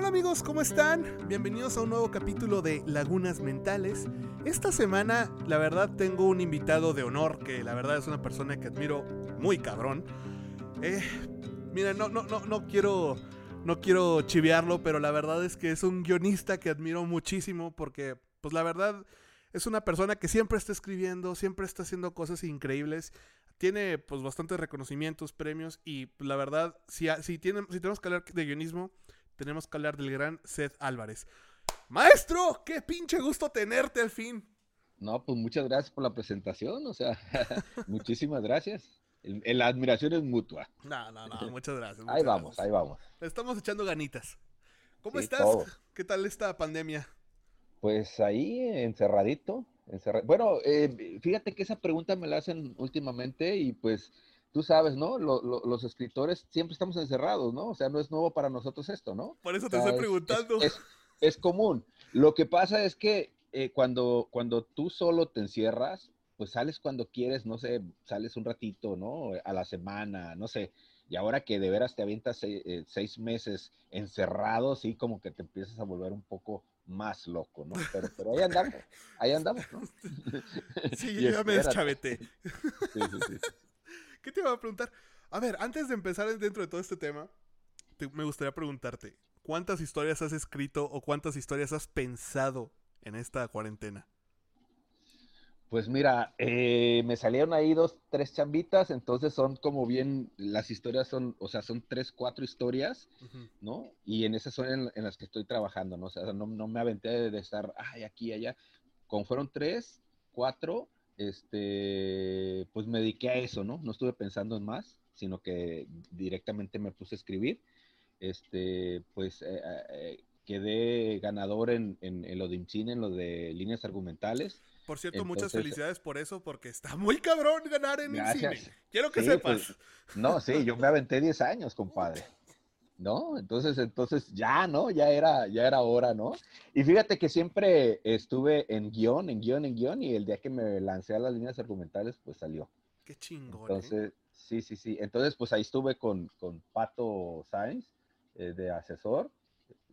Hola amigos, ¿cómo están? Bienvenidos a un nuevo capítulo de Lagunas Mentales. Esta semana, la verdad, tengo un invitado de honor que la verdad es una persona que admiro muy cabrón. Eh, mira, no, no, no, no quiero, no quiero chiviarlo, pero la verdad es que es un guionista que admiro muchísimo porque, pues la verdad, es una persona que siempre está escribiendo, siempre está haciendo cosas increíbles. Tiene pues bastantes reconocimientos, premios y pues, la verdad, si, si tenemos que hablar de guionismo, tenemos que hablar del gran Seth Álvarez. Maestro, qué pinche gusto tenerte al fin. No, pues muchas gracias por la presentación, o sea, muchísimas gracias. la admiración es mutua. No, no, no, muchas gracias. ahí vamos, ahí vamos. estamos echando ganitas. ¿Cómo estás? ¿Qué tal esta pandemia? Pues ahí, encerradito. Bueno, eh, fíjate que esa pregunta me la hacen últimamente y pues tú sabes, ¿no? los escritores siempre estamos encerrados, ¿no? O sea, no es nuevo para nosotros esto, ¿no? Por eso te estoy preguntando. Es, común. Lo que pasa es que eh, cuando, cuando tú solo te encierras, pues sales cuando quieres, no sé, sales un ratito, ¿no? A la semana, no sé. Y ahora que de veras te avientas seis, eh, seis meses encerrado, sí, como que te empiezas a volver un poco más loco, ¿no? Pero, pero ahí andamos, ahí andamos, ¿no? Sí, yo ya me deschaveté. Sí, sí, sí. ¿Qué te iba a preguntar? A ver, antes de empezar dentro de todo este tema, me gustaría preguntarte, ¿cuántas historias has escrito o cuántas historias has pensado en esta cuarentena? Pues mira, eh, me salieron ahí dos, tres chambitas, entonces son como bien, las historias son, o sea, son tres, cuatro historias, ¿no? Y en esas son en, las que estoy trabajando, ¿no? O sea, no, me aventé de, estar, ay, aquí, allá. Como fueron tres, cuatro, este, pues me dediqué a eso, ¿no? No estuve pensando en más, sino que directamente me puse a escribir. Este, pues eh, eh, quedé ganador en, en, lo de IMCINE, en lo de líneas argumentales. Por cierto, muchas felicidades por eso, porque está muy cabrón ganar en Gracias. Quiero que sepas. Pues, no, sí, yo me aventé 10 años, compadre. ¿No? Entonces, entonces ya, ¿no? Ya era, ya era hora, ¿no? Y fíjate que siempre estuve en guion, en guion, en guion, y el día que me lancé a las líneas argumentales, pues salió. Qué chingón. ¿eh? Entonces, sí, sí, sí. Entonces, pues ahí estuve con, con Pato Sainz, eh, de asesor,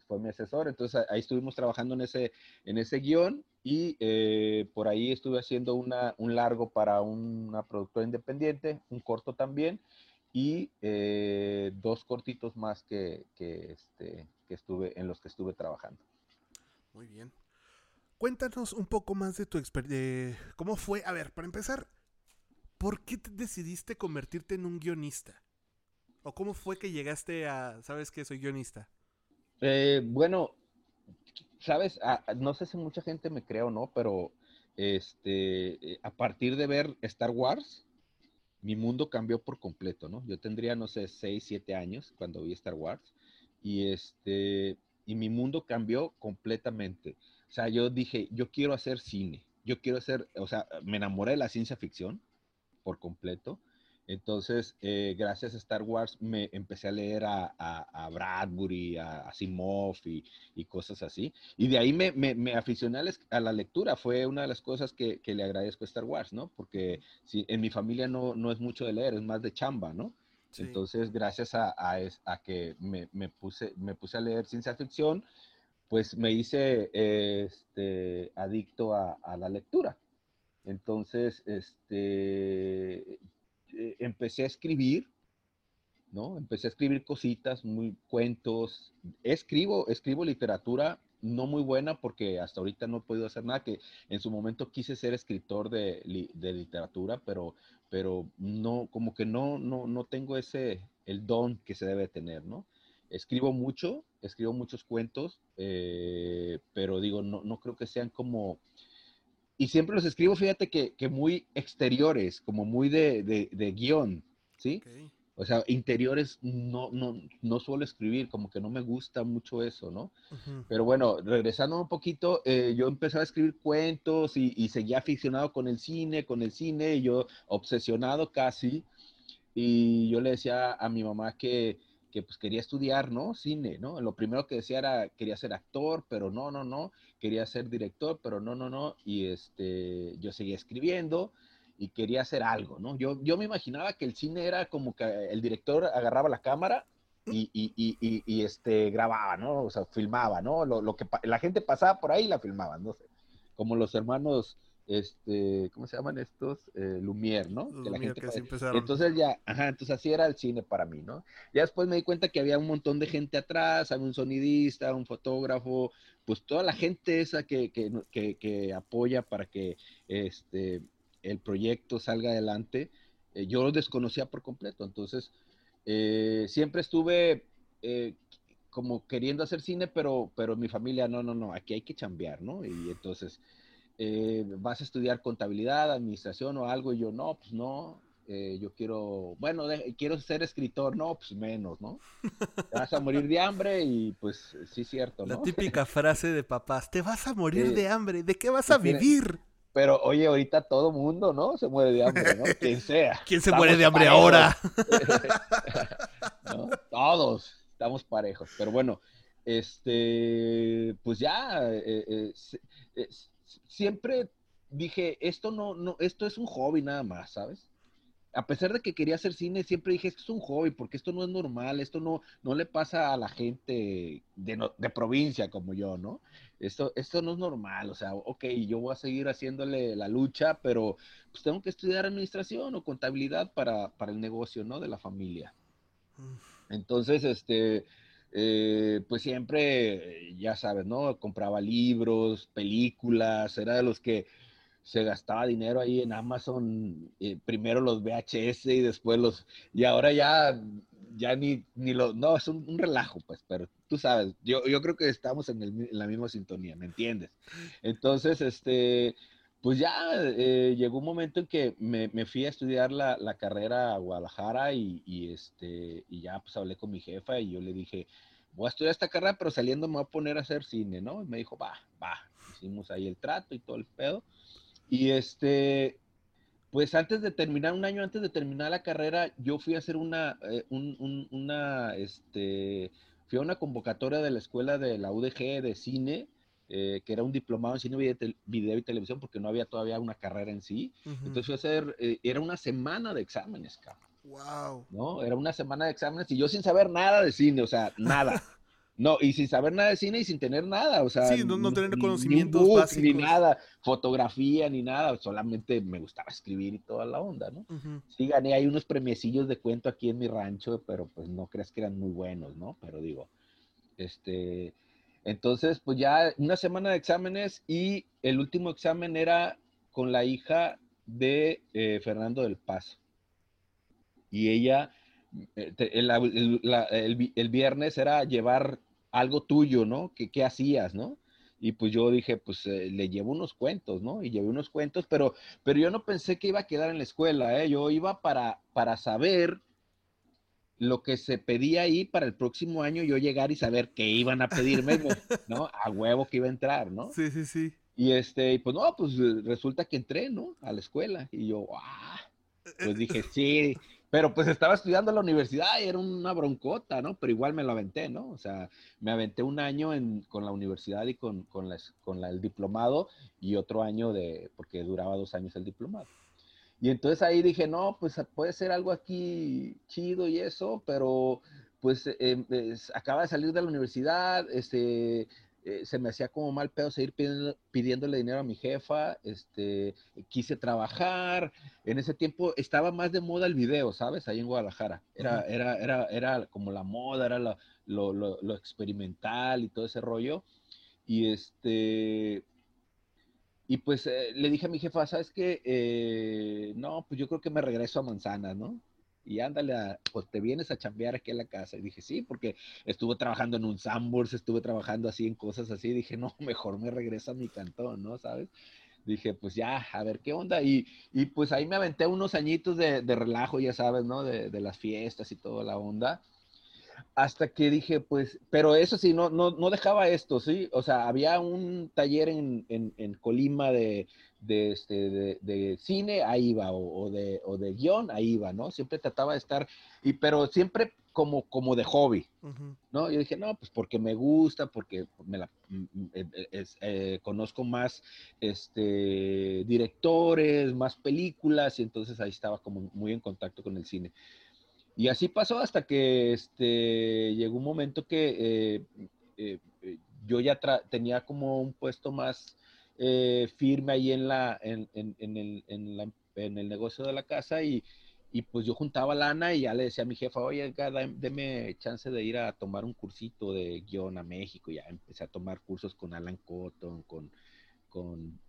fue mi asesor, entonces ahí estuvimos trabajando en ese, en ese guion y eh, por ahí estuve haciendo una, un largo para una productora independiente, un corto también, y eh, dos cortitos más que, que, este, que estuve, en los que estuve trabajando. Muy bien. Cuéntanos un poco más de tu experiencia. ¿Cómo fue? A ver, para empezar, ¿por qué te decidiste convertirte en un guionista? ¿O cómo fue que llegaste a, sabes que soy guionista? Eh, bueno, sabes, ah, no sé si mucha gente me cree o no, pero este, eh, a partir de ver Star Wars, mi mundo cambió por completo, ¿no? Yo tendría, no sé, 6, 7 años cuando vi Star Wars y este, y mi mundo cambió completamente. O sea, yo dije, yo quiero hacer cine, yo quiero hacer, o sea, me enamoré de la ciencia ficción por completo entonces, eh, gracias a Star Wars me empecé a leer a, Bradbury, a, Asimov y, cosas así. Y de ahí me, me, aficioné a la lectura. Fue una de las cosas que, le agradezco a Star Wars, ¿no? Porque si, en mi familia no, no es mucho de leer, es más de chamba, ¿no? Entonces, gracias a, a, que me, me, puse, me puse a leer ciencia ficción, pues me hice este, adicto a, la lectura. Entonces, este, eh, empecé a escribir, ¿no? Empecé a escribir cositas, muy cuentos. Escribo, escribo literatura no muy buena porque hasta ahorita no he podido hacer nada, que en su momento quise ser escritor de, literatura, pero, pero no, como que no, no, no tengo ese, el don que se debe tener, ¿no? Escribo mucho, escribo muchos cuentos, eh, pero digo, no, no creo que sean como y siempre los escribo, fíjate que, que muy exteriores, como muy de, de, guion, ¿sí? O sea, interiores no, no, no suelo escribir, como que no me gusta mucho eso, ¿no? Pero bueno, regresando un poquito, eh, yo empecé a escribir cuentos y, y, seguía aficionado con el cine, con el cine, y yo obsesionado casi. Y yo le decía a mi mamá que, que pues quería estudiar, ¿no? Cine, ¿no? Lo primero que decía era, quería ser actor, pero no, no, no, quería ser director, pero no, no, no, y este, yo seguía escribiendo y quería hacer algo, ¿no? Yo, yo me imaginaba que el cine era como que el director agarraba la cámara y, y, y, este, grababa, ¿no? O sea, filmaba, ¿no? Lo, lo, que la gente pasaba por ahí la filmaban, no sé. Como los hermanos, este, ¿cómo se llaman estos? Eh, Lumière, ¿no? que la gente Entonces ya, ajá, entonces así era el cine para mí, ¿no? Ya después me di cuenta que había un montón de gente atrás, había un sonidista, un fotógrafo, pues toda la gente esa que, que, que, que apoya para que este, el proyecto salga adelante, eh, yo lo desconocía por completo, entonces eh, siempre estuve eh, como queriendo hacer cine, pero, pero mi familia, no, no, no, aquí hay que chambear, ¿no? Y entonces, eh, vas a estudiar contabilidad, administración o algo, y yo, no, pues no, yo quiero, bueno, quiero ser escritor, no, pues menos, ¿no? Te vas a morir de hambre y pues sí, cierto, ¿no? La típica frase de papás, te vas a morir de hambre, ¿de qué vas a vivir? Pero oye, ahorita todo mundo, ¿no? Se muere de hambre, ¿no? Quien sea. ¿Quién se muere de hambre ahora? Todos estamos parejos. Pero bueno, este, pues ya, eh, eh, eh, siempre dije, esto no, no, esto es un hobby nada más, ¿sabes? a pesar de que quería hacer cine, siempre dije, esto es un hobby, porque esto no es normal, esto no, no le pasa a la gente de, de provincia como yo, ¿no? Esto, esto no es normal, o sea, ok, yo voy a seguir haciéndole la lucha, pero pues tengo que estudiar administración o contabilidad para, para el negocio, ¿no? De la familia. Entonces, este, eh, pues siempre, ya sabes, ¿no? Compraba libros, películas, era de los que se gastaba dinero ahí en Amazon, eh, primero los VHS y después los, y ahora ya, ya ni, ni lo, no, es un, relajo, pues, pero tú sabes, yo, yo creo que estamos en la misma sintonía, ¿me entiendes? Entonces, este, pues ya eh, llegó un momento en que me, fui a estudiar la, carrera a Guadalajara y, y, este, y ya pues hablé con mi jefa y yo le dije, voy a estudiar esta carrera, pero saliendo me voy a poner a hacer cine, ¿no? Y me dijo, va, va, hicimos ahí el trato y todo el pedo. Y este, pues antes de terminar, un año antes de terminar la carrera, yo fui a hacer una, eh, una, este, fui a una convocatoria de la escuela de la UDG de cine, eh, que era un diplomado en cine, video, y televisión, porque no había todavía una carrera en sí. Entonces fui a hacer, eh, era una semana de exámenes, cabrón. Wow. ¿No? Era una semana de exámenes y yo sin saber nada de cine, o sea, nada. No, y sin saber nada de cine y sin tener nada, o sea. Sí, no, tener conocimientos ni, básicos. Ni nada, fotografía, ni nada, solamente me gustaba escribir y toda la onda, ¿no? Sí, gané ahí unos premiecillos de cuento aquí en mi rancho, pero pues no creas que eran muy buenos, ¿no? Pero digo, este, entonces, pues ya una semana de exámenes y el último examen era con la hija de eh, Fernando del Paso. Y ella, eh, el, el, viernes era llevar algo tuyo, ¿no? ¿Qué, qué hacías, no? Y pues yo dije, pues eh, le llevo unos cuentos, ¿no? Y llevé unos cuentos, pero, pero yo no pensé que iba a quedar en la escuela, ¿eh? Yo iba para, para saber lo que se pedía ahí para el próximo año, yo llegar y saber qué iban a pedirme, ¿no? A huevo que iba a entrar, ¿no? Sí, sí, sí. Y este, pues no, pues resulta que entré, ¿no? A la escuela. Y yo, ah, pues dije, sí, pero pues estaba estudiando en la universidad y era una broncota, ¿no? Pero igual me lo aventé, ¿no? O sea, me aventé un año con la universidad y con, con, con el diplomado y otro año de, porque duraba dos años el diplomado. Y entonces ahí dije, no, pues puede ser algo aquí chido y eso, pero pues eh, acaba de salir de la universidad, este, eh, se me hacía como mal pedo seguir pidiéndole dinero a mi jefa, este, quise trabajar, en ese tiempo estaba más de moda el video, ¿sabes? Ahí en Guadalajara, era, era, era, era como la moda, era lo, lo, lo, experimental y todo ese rollo, y este, y pues eh, le dije a mi jefa, ¿sabes qué? Eh, no, pues yo creo que me regreso a Manzana, ¿no? y ándale, a, pues te vienes a chambear aquí en la casa. Y dije, sí, porque estuve trabajando en un Sambors, estuve trabajando así en cosas así. Dije, no, mejor me regreso a mi cantón, ¿no? ¿Sabes? Dije, pues ya, a ver qué onda. Y, y pues ahí me aventé unos añitos de, de relajo, ya sabes, ¿no? De, de, las fiestas y toda la onda. Hasta que dije, pues, pero eso sí, no, no, no dejaba esto, ¿sí? O sea, había un taller en, en, en Colima de, de, este, de, cine, ahí iba, o, de, o de guion, ahí iba, ¿no? Siempre trataba de estar, y, pero siempre como, como de hobby, ¿no? Yo dije, no, pues porque me gusta, porque me la, eh, eh, eh, conozco más este, directores, más películas, y entonces ahí estaba como muy en contacto con el cine. Y así pasó hasta que este, llegó un momento que eh, eh, eh, yo ya tenía como un puesto más firme ahí en, la, en, en, el, en, el negocio de la casa y, y, pues yo juntaba lana y ya le decía a mi jefa, oye, deme chance de ir a tomar un cursito de guion a México. Ya empecé a tomar cursos con Alan Cotton, con, con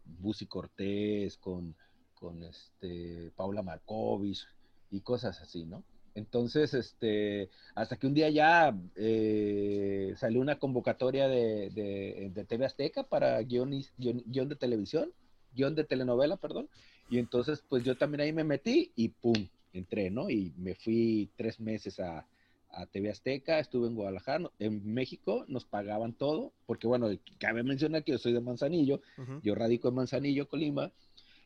Cortés, con, con este, Paula Markovich y cosas así, ¿no? Entonces, este, hasta que un día ya eh, salió una convocatoria de, de, TV Azteca para guion, guion, de televisión, guion de telenovela, perdón. Y entonces, pues yo también ahí me metí y pum, entré, ¿no? Y me fui tres meses a, a TV Azteca, estuve en Guadalajara, en México, nos pagaban todo, porque bueno, cabe mencionar que yo soy de Manzanillo, yo radico en Manzanillo, Colima,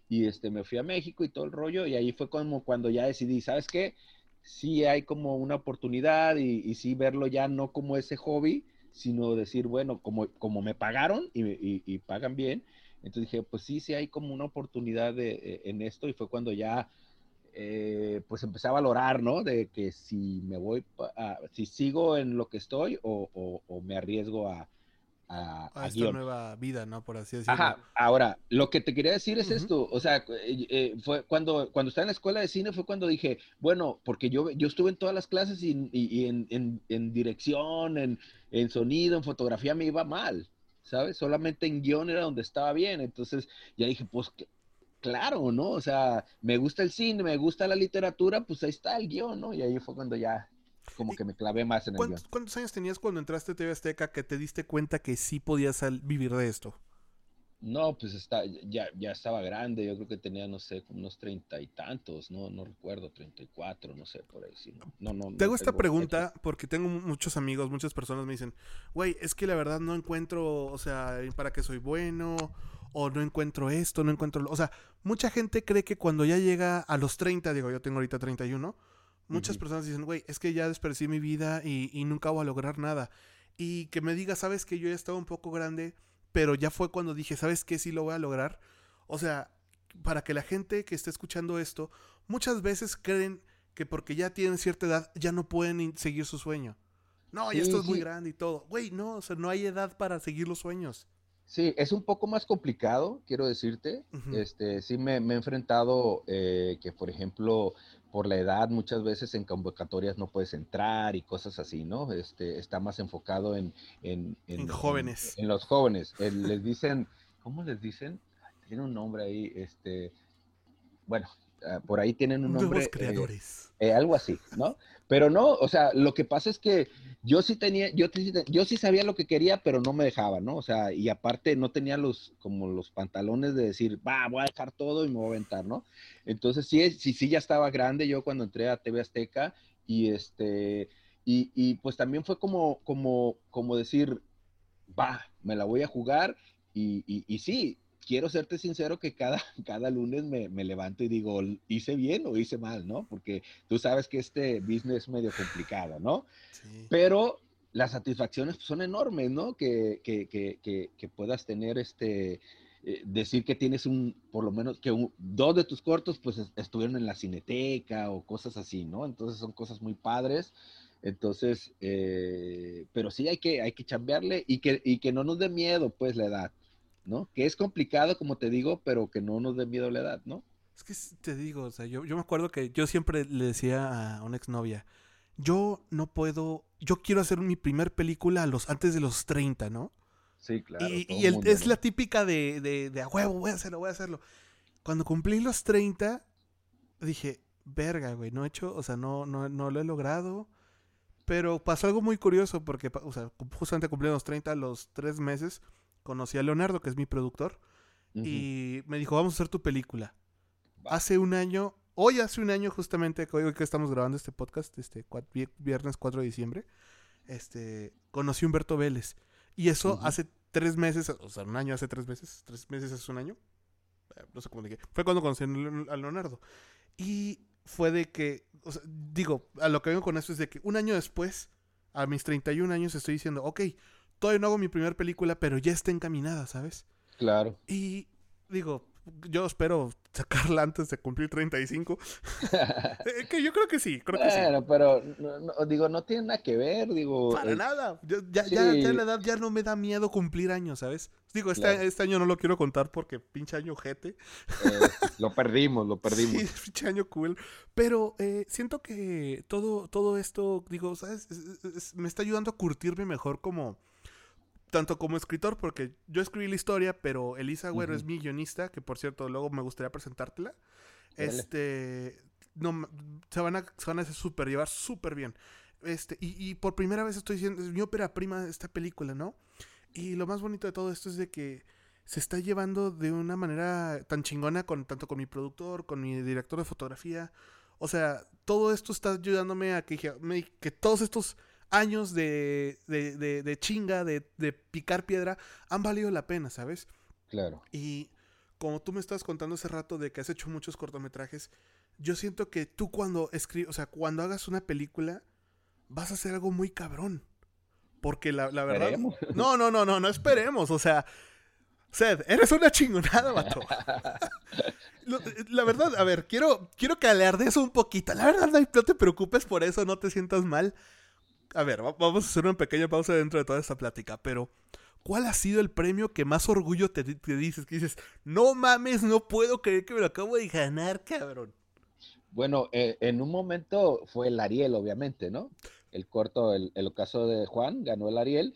y este, me fui a México y todo el rollo, y ahí fue como cuando ya decidí, ¿sabes qué? Sí hay como una oportunidad y, y sí verlo ya no como ese hobby, sino decir, bueno, como, como me pagaron y, pagan bien, entonces dije, pues sí, sí hay como una oportunidad de, eh, en esto y fue cuando ya eh, pues empecé a valorar, ¿no? De que si me voy, si sigo en lo que estoy o, o me arriesgo a, a, esta nueva vida, ¿no? Por así decirlo. Ajá, ahora, lo que te quería decir es esto, o sea, eh, eh, fue cuando, cuando estaba en la escuela de cine fue cuando dije, bueno, porque yo, yo estuve en todas las clases y, en, dirección, en, en sonido, en fotografía me iba mal, ¿sabes? Solamente en guion era donde estaba bien, entonces ya dije, pues claro, ¿no? O sea, me gusta el cine, me gusta la literatura, pues ahí está el guion, ¿no? Y ahí fue cuando ya como que me clavé más en el ¿cuántos, ¿Cuántos años tenías cuando entraste a TV Azteca que te diste cuenta que sí podías vivir de esto? No, pues está, ya, ya estaba grande, yo creo que tenía, no sé, como unos treinta y tantos, no, no recuerdo, treinta y cuatro, no sé, por ahí. Sí, no, no, Te hago esta pregunta porque tengo muchos amigos, muchas personas me dicen, güey, es que la verdad no encuentro, o sea, para qué soy bueno, o no encuentro esto, no encuentro, o sea, mucha gente cree que cuando ya llega a los 30, digo, yo tengo ahorita 31, Muchas personas dicen, güey, es que ya desperdicié mi vida y, nunca voy a lograr nada. Y que me diga, sabes que yo ya estaba un poco grande, pero ya fue cuando dije, ¿sabes qué? Sí lo voy a lograr. O sea, para que la gente que esté escuchando esto, muchas veces creen que porque ya tienen cierta edad ya no pueden seguir su sueño. No, ya esto es muy grande y todo. Güey, no, o sea, no hay edad para seguir los sueños. Sí, es un poco más complicado, quiero decirte. Este, sí me, he enfrentado eh, que, por ejemplo, por la edad muchas veces en convocatorias no puedes entrar y cosas así, ¿no? Este, está más enfocado en... En, jóvenes. En, los jóvenes. les dicen, ¿cómo les dicen? Tiene un nombre ahí, este... Bueno, por ahí tienen un nombre. Nuevos creadores. Eh, algo así, ¿no? Pero no, o sea, lo que pasa es que yo sí tenía, yo, yo sí sabía lo que quería, pero no me dejaba, ¿no? O sea, y aparte no tenía los, como los pantalones de decir, va, voy a dejar todo y me voy a aventar, ¿no? Entonces sí, sí, sí ya estaba grande yo cuando entré a TV Azteca y este, y, y pues también fue como, como, como decir, va, me la voy a jugar y, y, y sí, quiero serte sincero que cada, cada lunes me, me, levanto y digo, ¿hice bien o hice mal, no? Porque tú sabes que este business es medio complicado, ¿no? Pero las satisfacciones son enormes, ¿no? Que, que, que, que puedas tener este, eh, decir que tienes un, por lo menos, que dos de tus cortos pues estuvieron en la cineteca o cosas así, ¿no? Entonces son cosas muy padres. Entonces, eh, pero sí hay que, hay que chambearle y que, y que no nos dé miedo, pues, la edad. ¿No? Que es complicado, como te digo, pero que no nos dé miedo la edad, ¿no? Es que te digo, o sea, yo, yo me acuerdo que yo siempre le decía a una exnovia, yo no puedo, yo quiero hacer mi primer película a los, antes de los 30, ¿no? Sí, claro. Y, es la típica de, de, de, a huevo, voy a hacerlo, voy a hacerlo. Cuando cumplí los 30, dije, verga, güey, no he hecho, o sea, no, no, no lo he logrado. Pero pasó algo muy curioso porque, o sea, justamente cumplí los 30 los tres meses conocí a Leonardo, que es mi productor, y me dijo, vamos a hacer tu película. Hace un año, hoy hace un año justamente, hoy que estamos grabando este podcast, este viernes 4 de diciembre, este, conocí a Humberto Vélez. Y eso hace tres meses, o sea, un año hace tres meses, tres meses hace un año, eh, no sé cómo dije, fue cuando conocí a Leonardo. Y fue de que, o sea, digo, a lo que vengo con esto es de que un año después, a mis 31 años, estoy diciendo, ok, todavía no hago mi primera película, pero ya está encaminada, ¿sabes? Claro. Y digo, yo espero sacarla antes de cumplir 35. Eh, que yo creo que sí, creo que sí. Bueno, pero digo, no tiene nada que ver, digo. Para nada. ya, ya, ya, la edad ya no me da miedo cumplir años, ¿sabes? Digo, este, este año no lo quiero contar porque pinche año jete. Eh, lo perdimos, lo perdimos. Sí, pinche año cool. Pero eh, siento que todo, todo esto, digo, ¿sabes? me está ayudando a curtirme mejor como tanto como escritor, porque yo escribí la historia, pero Elisa Güero es mi guionista, que por cierto, luego me gustaría presentártela. Este, no, se van a, se van a super, llevar súper bien. Este, y, por primera vez estoy diciendo, es mi ópera prima esta película, ¿no? Y lo más bonito de todo esto es de que se está llevando de una manera tan chingona con tanto con mi productor, con mi director de fotografía. O sea, todo esto está ayudándome a que, que todos estos años de, de, de, chinga, de, picar piedra, han valido la pena, ¿sabes? Claro. Y como tú me estabas contando hace rato de que has hecho muchos cortometrajes, yo siento que tú cuando escribes, o sea, cuando hagas una película, vas a hacer algo muy cabrón. Porque la, la verdad... No, no, no, no, no esperemos. O sea, Sed, eres una chingonada, vato. la verdad, a ver, quiero, quiero que alardes un poquito. La verdad, no te preocupes por eso, no te sientas mal a ver, vamos a hacer una pequeña pausa dentro de toda esta plática, pero ¿cuál ha sido el premio que más orgullo te, dices? Que dices, no mames, no puedo creer que me lo acabo de ganar, cabrón. Bueno, eh, en un momento fue el Ariel, obviamente, ¿no? El corto, el, el caso de Juan, ganó el Ariel.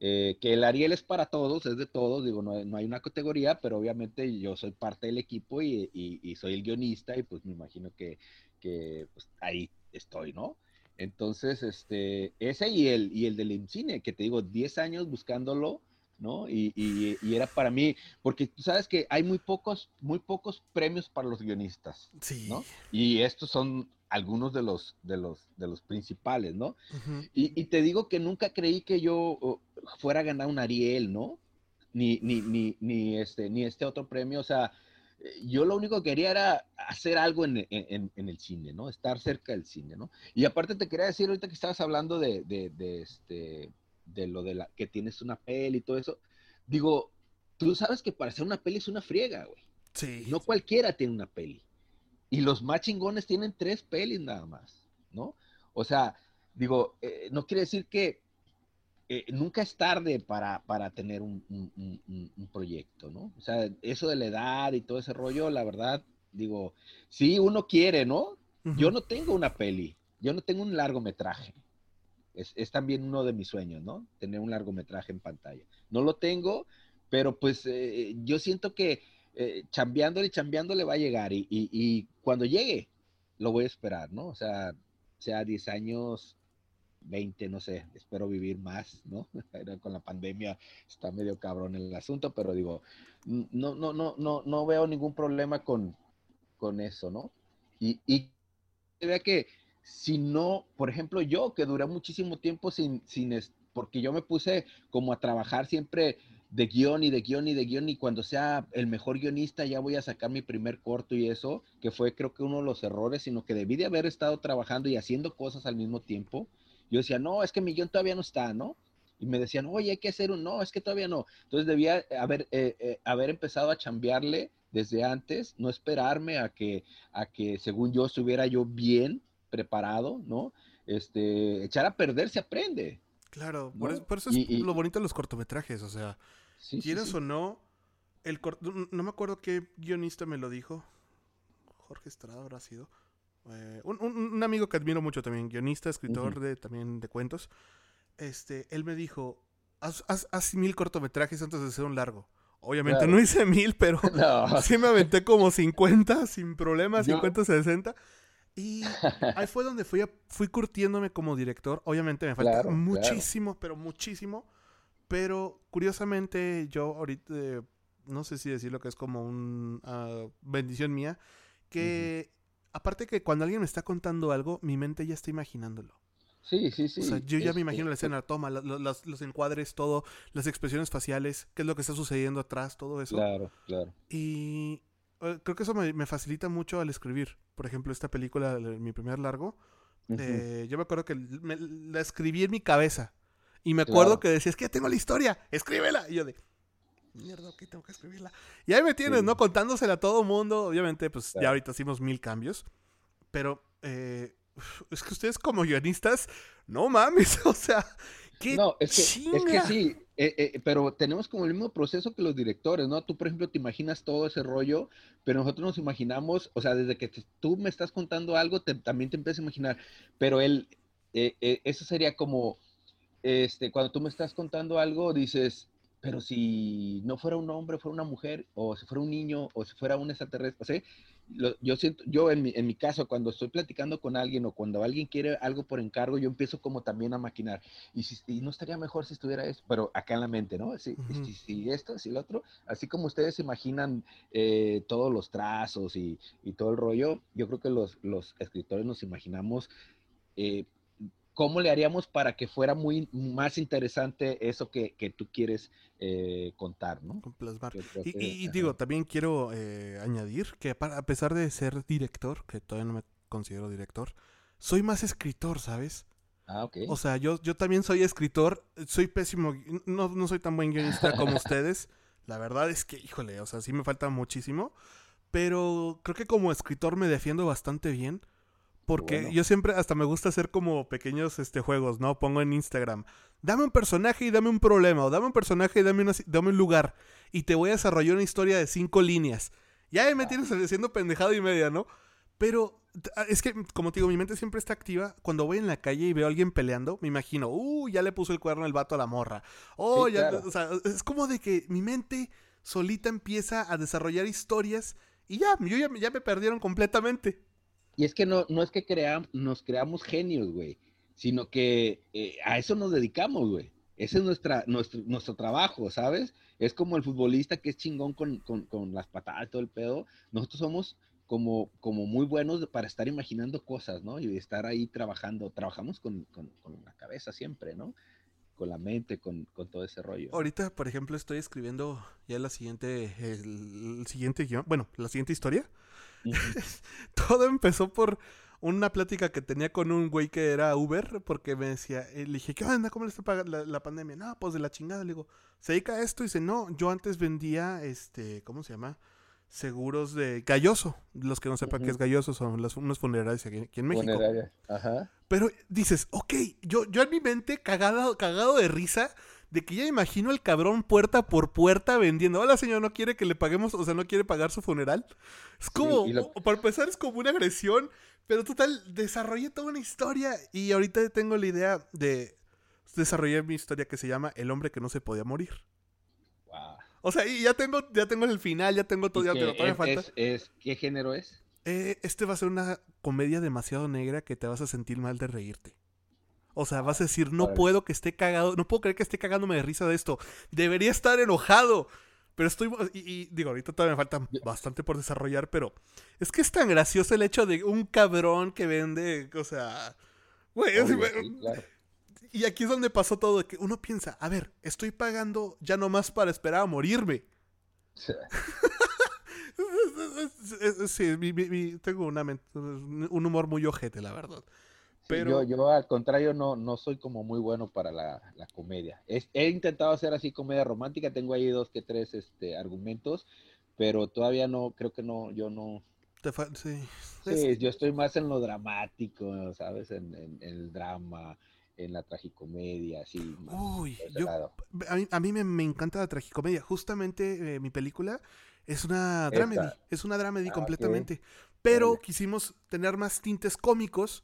Eh, que el Ariel es para todos, es de todos, digo, no, hay una categoría, pero obviamente yo soy parte del equipo y, soy el guionista y pues me imagino que, pues, ahí estoy, ¿no? Entonces, este, ese y el, y el del IMCINE, que te digo, 10 años buscándolo, ¿no? Y, y, era para mí, porque tú sabes que hay muy pocos, muy pocos premios para los guionistas, sí. ¿no? Y estos son algunos de los, de los, de los principales, ¿no? y, te digo que nunca creí que yo fuera a ganar un Ariel, ¿no? Ni, ni, ni, ni, este, ni este otro premio, o sea, yo lo único que quería era hacer algo en, el cine, ¿no? Estar cerca del cine, ¿no? Y aparte te quería decir ahorita que estabas hablando de, este, de lo de la, que tienes una peli y todo eso. Digo, tú sabes que para hacer una peli es una friega, güey. Sí. No cualquiera tiene una peli. Y los más chingones tienen tres pelis nada más, ¿no? O sea, digo, eh, no quiere decir que eh, nunca es tarde para, para tener un, proyecto, ¿no? O sea, eso de la edad y todo ese rollo, la verdad, digo, si uno quiere, ¿no? Yo no tengo una peli, yo no tengo un largometraje. Es, es, también uno de mis sueños, ¿no? Tener un largometraje en pantalla. No lo tengo, pero pues eh, yo siento que eh, chambeándole y chambeándole va a llegar y, y, y, cuando llegue lo voy a esperar, ¿no? O sea, sea 10 años, 20, no sé, espero vivir más, ¿no? Con la pandemia está medio cabrón el asunto, pero digo, no, no, no, no, no veo ningún problema con, con eso, ¿no? Y, y vea que si no, por ejemplo, yo que duré muchísimo tiempo sin, sin, porque yo me puse como a trabajar siempre de guion y de guion y de guion y cuando sea el mejor guionista ya voy a sacar mi primer corto y eso, que fue creo que uno de los errores, sino que debí de haber estado trabajando y haciendo cosas al mismo tiempo yo decía, no, es que mi guion todavía no está, ¿no? Y me decían, oye, hay que hacer un, no, es que todavía no. Entonces debía haber, eh, eh, haber empezado a chambearle desde antes, no esperarme a que, a que según yo estuviera yo bien preparado, ¿no? Este, echar a perder se aprende. Claro, por, eso, es lo bonito de los cortometrajes, o sea, quieras o no, el no me acuerdo qué guionista me lo dijo, Jorge Estrada habrá sido, eh, un, amigo que admiro mucho también, guionista, escritor de, también de cuentos, este, él me dijo, haz, mil cortometrajes antes de hacer un largo. Obviamente no hice mil, pero sí me aventé como 50 sin problemas, 50, 60. Y ahí fue donde fui, fui curtiéndome como director. Obviamente me falta muchísimo, pero muchísimo. Pero curiosamente yo ahorita, no sé si decirlo que es como una ah, bendición mía, que aparte que cuando alguien me está contando algo, mi mente ya está imaginándolo. Sí, sí, sí. O sea, yo ya me imagino la escena, toma, los, encuadres, todo, las expresiones faciales, qué es lo que está sucediendo atrás, todo eso. Claro, claro. Y eh, creo que eso me, facilita mucho al escribir. Por ejemplo, esta película, mi primer largo, eh, yo me acuerdo que la escribí en mi cabeza. Y me acuerdo que decía, es que ya tengo la historia, escríbela. Y yo de, mierda, ok, tengo que escribirla. Y ahí me tienes, ¿no? Contándosela a todo mundo. Obviamente, pues ya ahorita hicimos mil cambios. Pero eh, es que ustedes como guionistas, no mames, o sea, qué No, es que, es que sí, eh, eh, pero tenemos como el mismo proceso que los directores, ¿no? Tú, por ejemplo, te imaginas todo ese rollo, pero nosotros nos imaginamos, o sea, desde que tú me estás contando algo, también te empiezas a imaginar, pero él, eso sería como, este, cuando tú me estás contando algo, dices, pero si no fuera un hombre, fuera una mujer, o si fuera un niño, o si fuera un extraterrestre, o sea, yo siento, yo en mi, en mi, caso, cuando estoy platicando con alguien o cuando alguien quiere algo por encargo, yo empiezo como también a maquinar. Y, si, no estaría mejor si estuviera eso, pero acá en la mente, ¿no? Si, si, esto, si lo otro, así como ustedes imaginan eh, todos los trazos y, y, todo el rollo, yo creo que los, los escritores nos imaginamos eh, ¿cómo le haríamos para que fuera muy más interesante eso que, tú quieres eh, contar, ¿no? Plasmar. Y, digo, también quiero eh, añadir que a pesar de ser director, que todavía no me considero director, soy más escritor, ¿sabes? Ah, ok. O sea, yo, yo también soy escritor, soy pésimo, no, no soy tan buen guionista como ustedes. La verdad es que, híjole, o sea, sí me falta muchísimo, pero creo que como escritor me defiendo bastante bien. Porque yo siempre hasta me gusta hacer como pequeños este, juegos, ¿no? Pongo en Instagram, dame un personaje y dame un problema, o dame un personaje y dame, dame un lugar, y te voy a desarrollar una historia de cinco líneas. Ya me ah. tienes haciendo pendejado y media, ¿no? Pero ah, es que, como te digo, mi mente siempre está activa. Cuando voy en la calle y veo a alguien peleando, me imagino, uh, ya le puso el cuerno el vato a la morra. Oh, ya, o sea, es como de que mi mente solita empieza a desarrollar historias y ya, yo ya, ya me perdieron completamente. Y es que no, no es que nos creamos genios, güey, sino que eh, a eso nos dedicamos, güey. Ese es nuestra, nuestro, nuestro trabajo, ¿sabes? Es como el futbolista que es chingón con, las patadas todo el pedo. Nosotros somos como, como muy buenos para estar imaginando cosas, ¿no? Y estar ahí trabajando. Trabajamos con, la cabeza siempre, ¿no? Con la mente, con, todo ese rollo. Ahorita, por ejemplo, estoy escribiendo ya la siguiente, el, siguiente guion, bueno, la siguiente historia. Todo empezó por una plática que tenía con un güey que era Uber, porque me decía, eh, le dije, ¿qué onda? ¿Cómo le está pagando la, pandemia? No, pues de la chingada. Le digo, ¿se dedica a esto? Y dice, no, yo antes vendía, este, ¿cómo se llama? Seguros de Galloso. Los que no sepan qué es Galloso son las, unos funerarios aquí, en México. Ajá. Pero dices, ok, yo, yo en mi mente, cagado, cagado de risa, de que ya imagino el cabrón puerta por puerta vendiendo. Hola, señor, ¿no quiere que le paguemos? O sea, ¿no quiere pagar su funeral? Es como, para empezar, es como una agresión. Pero total, desarrollé toda una historia y ahorita tengo la idea de desarrollar mi historia que se llama El hombre que no se podía morir. Wow. O sea, y ya tengo, ya tengo el final, ya tengo todo, ya todavía falta. Es, ¿Qué género es? Eh, este va a ser una comedia demasiado negra que te vas a sentir mal de reírte. O sea, vas a decir, no puedo que esté cagado, no puedo creer que esté cagándome de risa de esto. Debería estar enojado. Pero estoy, y, digo, ahorita todavía me falta bastante por desarrollar, pero es que es tan gracioso el hecho de un cabrón que vende, o sea, güey, y aquí es donde pasó todo, que uno piensa, a ver, estoy pagando ya nomás para esperar a morirme. sí, tengo una, un humor muy ojete, la verdad. Pero... Yo, al contrario no, no soy como muy bueno para la, comedia. he intentado hacer así comedia romántica, tengo ahí dos que tres este, argumentos, pero todavía no, creo que no, yo no... sí. sí yo estoy más en lo dramático, ¿sabes? En, el drama, en la tragicomedia, así. Uy, a mí, me, encanta la tragicomedia. Justamente eh, mi película es una dramedy, es una dramedy ah, completamente. Pero quisimos tener más tintes cómicos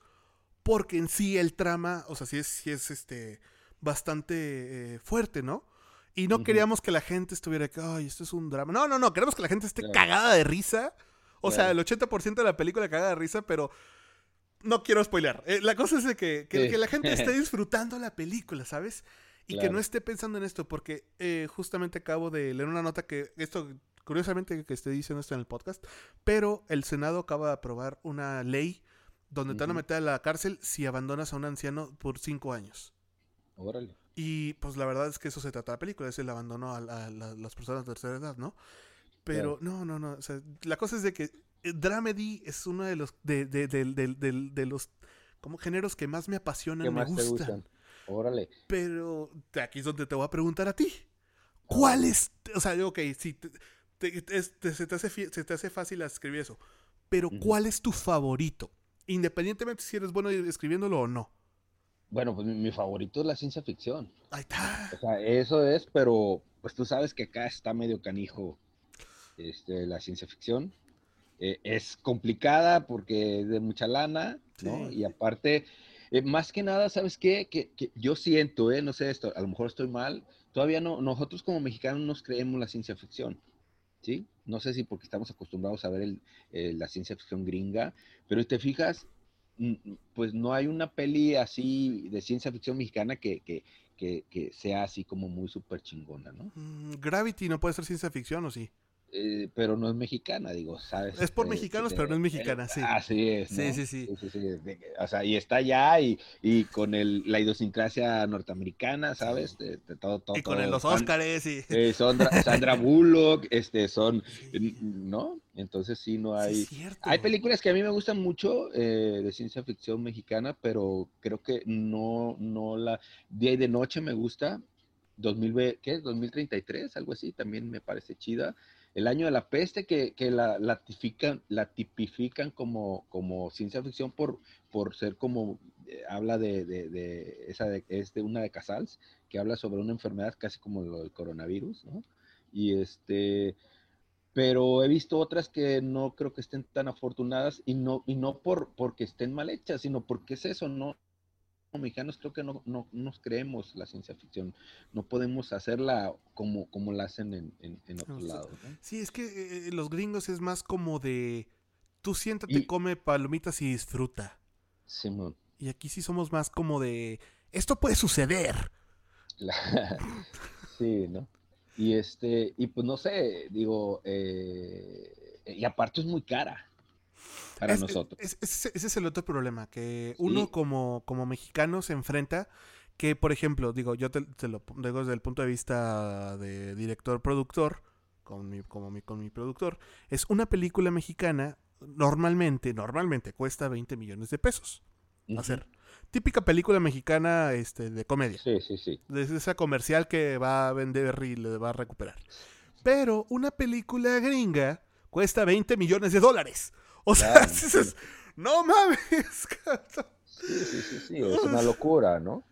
porque en sí el trama, o sea, sí es, sí es este, bastante eh, fuerte, ¿no? Y no queríamos que la gente estuviera que, ay, esto es un drama. No, no, no, queremos que la gente esté cagada de risa. O sea, el 80% de la película cagada de risa, pero no quiero spoilear. Eh, la cosa es de que, que, la gente esté disfrutando la película, ¿sabes? Y que no esté pensando en esto, porque eh, justamente acabo de leer una nota que esto, curiosamente que esté diciendo esto en el podcast, pero el Senado acaba de aprobar una ley donde te van a meter a la cárcel si abandonas a un anciano por cinco años. Órale. Y pues la verdad es que eso se trata de la película, es el abandono a, las personas de tercera edad, ¿no? Pero no, no, no. O sea, la cosa es de que eh, Dramedy es uno de los de, de, de, los como géneros que más me apasionan, me gustan. Órale. Pero aquí es donde te voy a preguntar a ti. ¿Cuál es? O sea, ok, si te, se, te hace, fácil escribir eso, pero ¿cuál es tu favorito? Independientemente si eres bueno escribiéndolo o no. Bueno, pues mi, favorito es la ciencia ficción. Ahí está. O sea, eso es, pero pues tú sabes que acá está medio canijo este, la ciencia ficción. Eh, es complicada porque es de mucha lana, ¿no? Y aparte, eh, más que nada, ¿sabes qué? Que, yo siento, ¿eh? No sé esto, a lo mejor estoy mal, todavía no, nosotros como mexicanos nos creemos la ciencia ficción, ¿sí? No sé si porque estamos acostumbrados a ver la ciencia ficción gringa, pero te fijas, pues no hay una peli así de ciencia ficción mexicana que, que, que, sea así como muy súper chingona, ¿no? Mm, Gravity no puede ser ciencia ficción, ¿o sí? Eh, pero no es mexicana, digo, ¿sabes? Es por este, mexicanos, pero no es mexicana, sí. Así es. Sí, sí, sí. o sea, y está allá y, y con el, la idiosincrasia norteamericana, ¿sabes? De, todo, todo, y con los Óscares y... Eh, Sandra, Bullock, este, son, ¿no? Entonces sí, no hay... hay películas que a mí me gustan mucho eh, de ciencia ficción mexicana, pero creo que no, no la... Día y de noche me gusta. 2000, ¿qué? 2033, algo así, también me parece chida el año de la peste que, que la, la, tipifican, como, como ciencia ficción por, por ser como, eh, habla de, de, esa, de, es de una de Casals, que habla sobre una enfermedad casi como lo del coronavirus, ¿no? Y este, pero he visto otras que no creo que estén tan afortunadas y no, y no por, porque estén mal hechas, sino porque es eso, no, mexicanos creo que no, no, nos creemos la ciencia ficción. No podemos hacerla como, como la hacen en, en, otros lados. Sí, es que eh, eh, los gringos es más como de tú siéntate, come palomitas y disfruta. Simón. Y aquí sí somos más como de esto puede suceder. sí, ¿no? Y este, y pues no sé, digo, eh, y aparte es muy cara para nosotros. ese es el otro problema, que uno como, como mexicano se enfrenta que, por ejemplo, digo, yo te, lo digo desde el punto de vista de director-productor, con mi, como mi, con mi productor, es una película mexicana, normalmente, normalmente cuesta 20 millones de pesos. Hacer. Típica película mexicana este, de comedia. Sí, sí, sí. De esa comercial que va a vender y le va a recuperar. Pero una película gringa cuesta 20 millones de dólares. O sea, no mames. Sí, sí, sí, sí, es una locura, ¿no?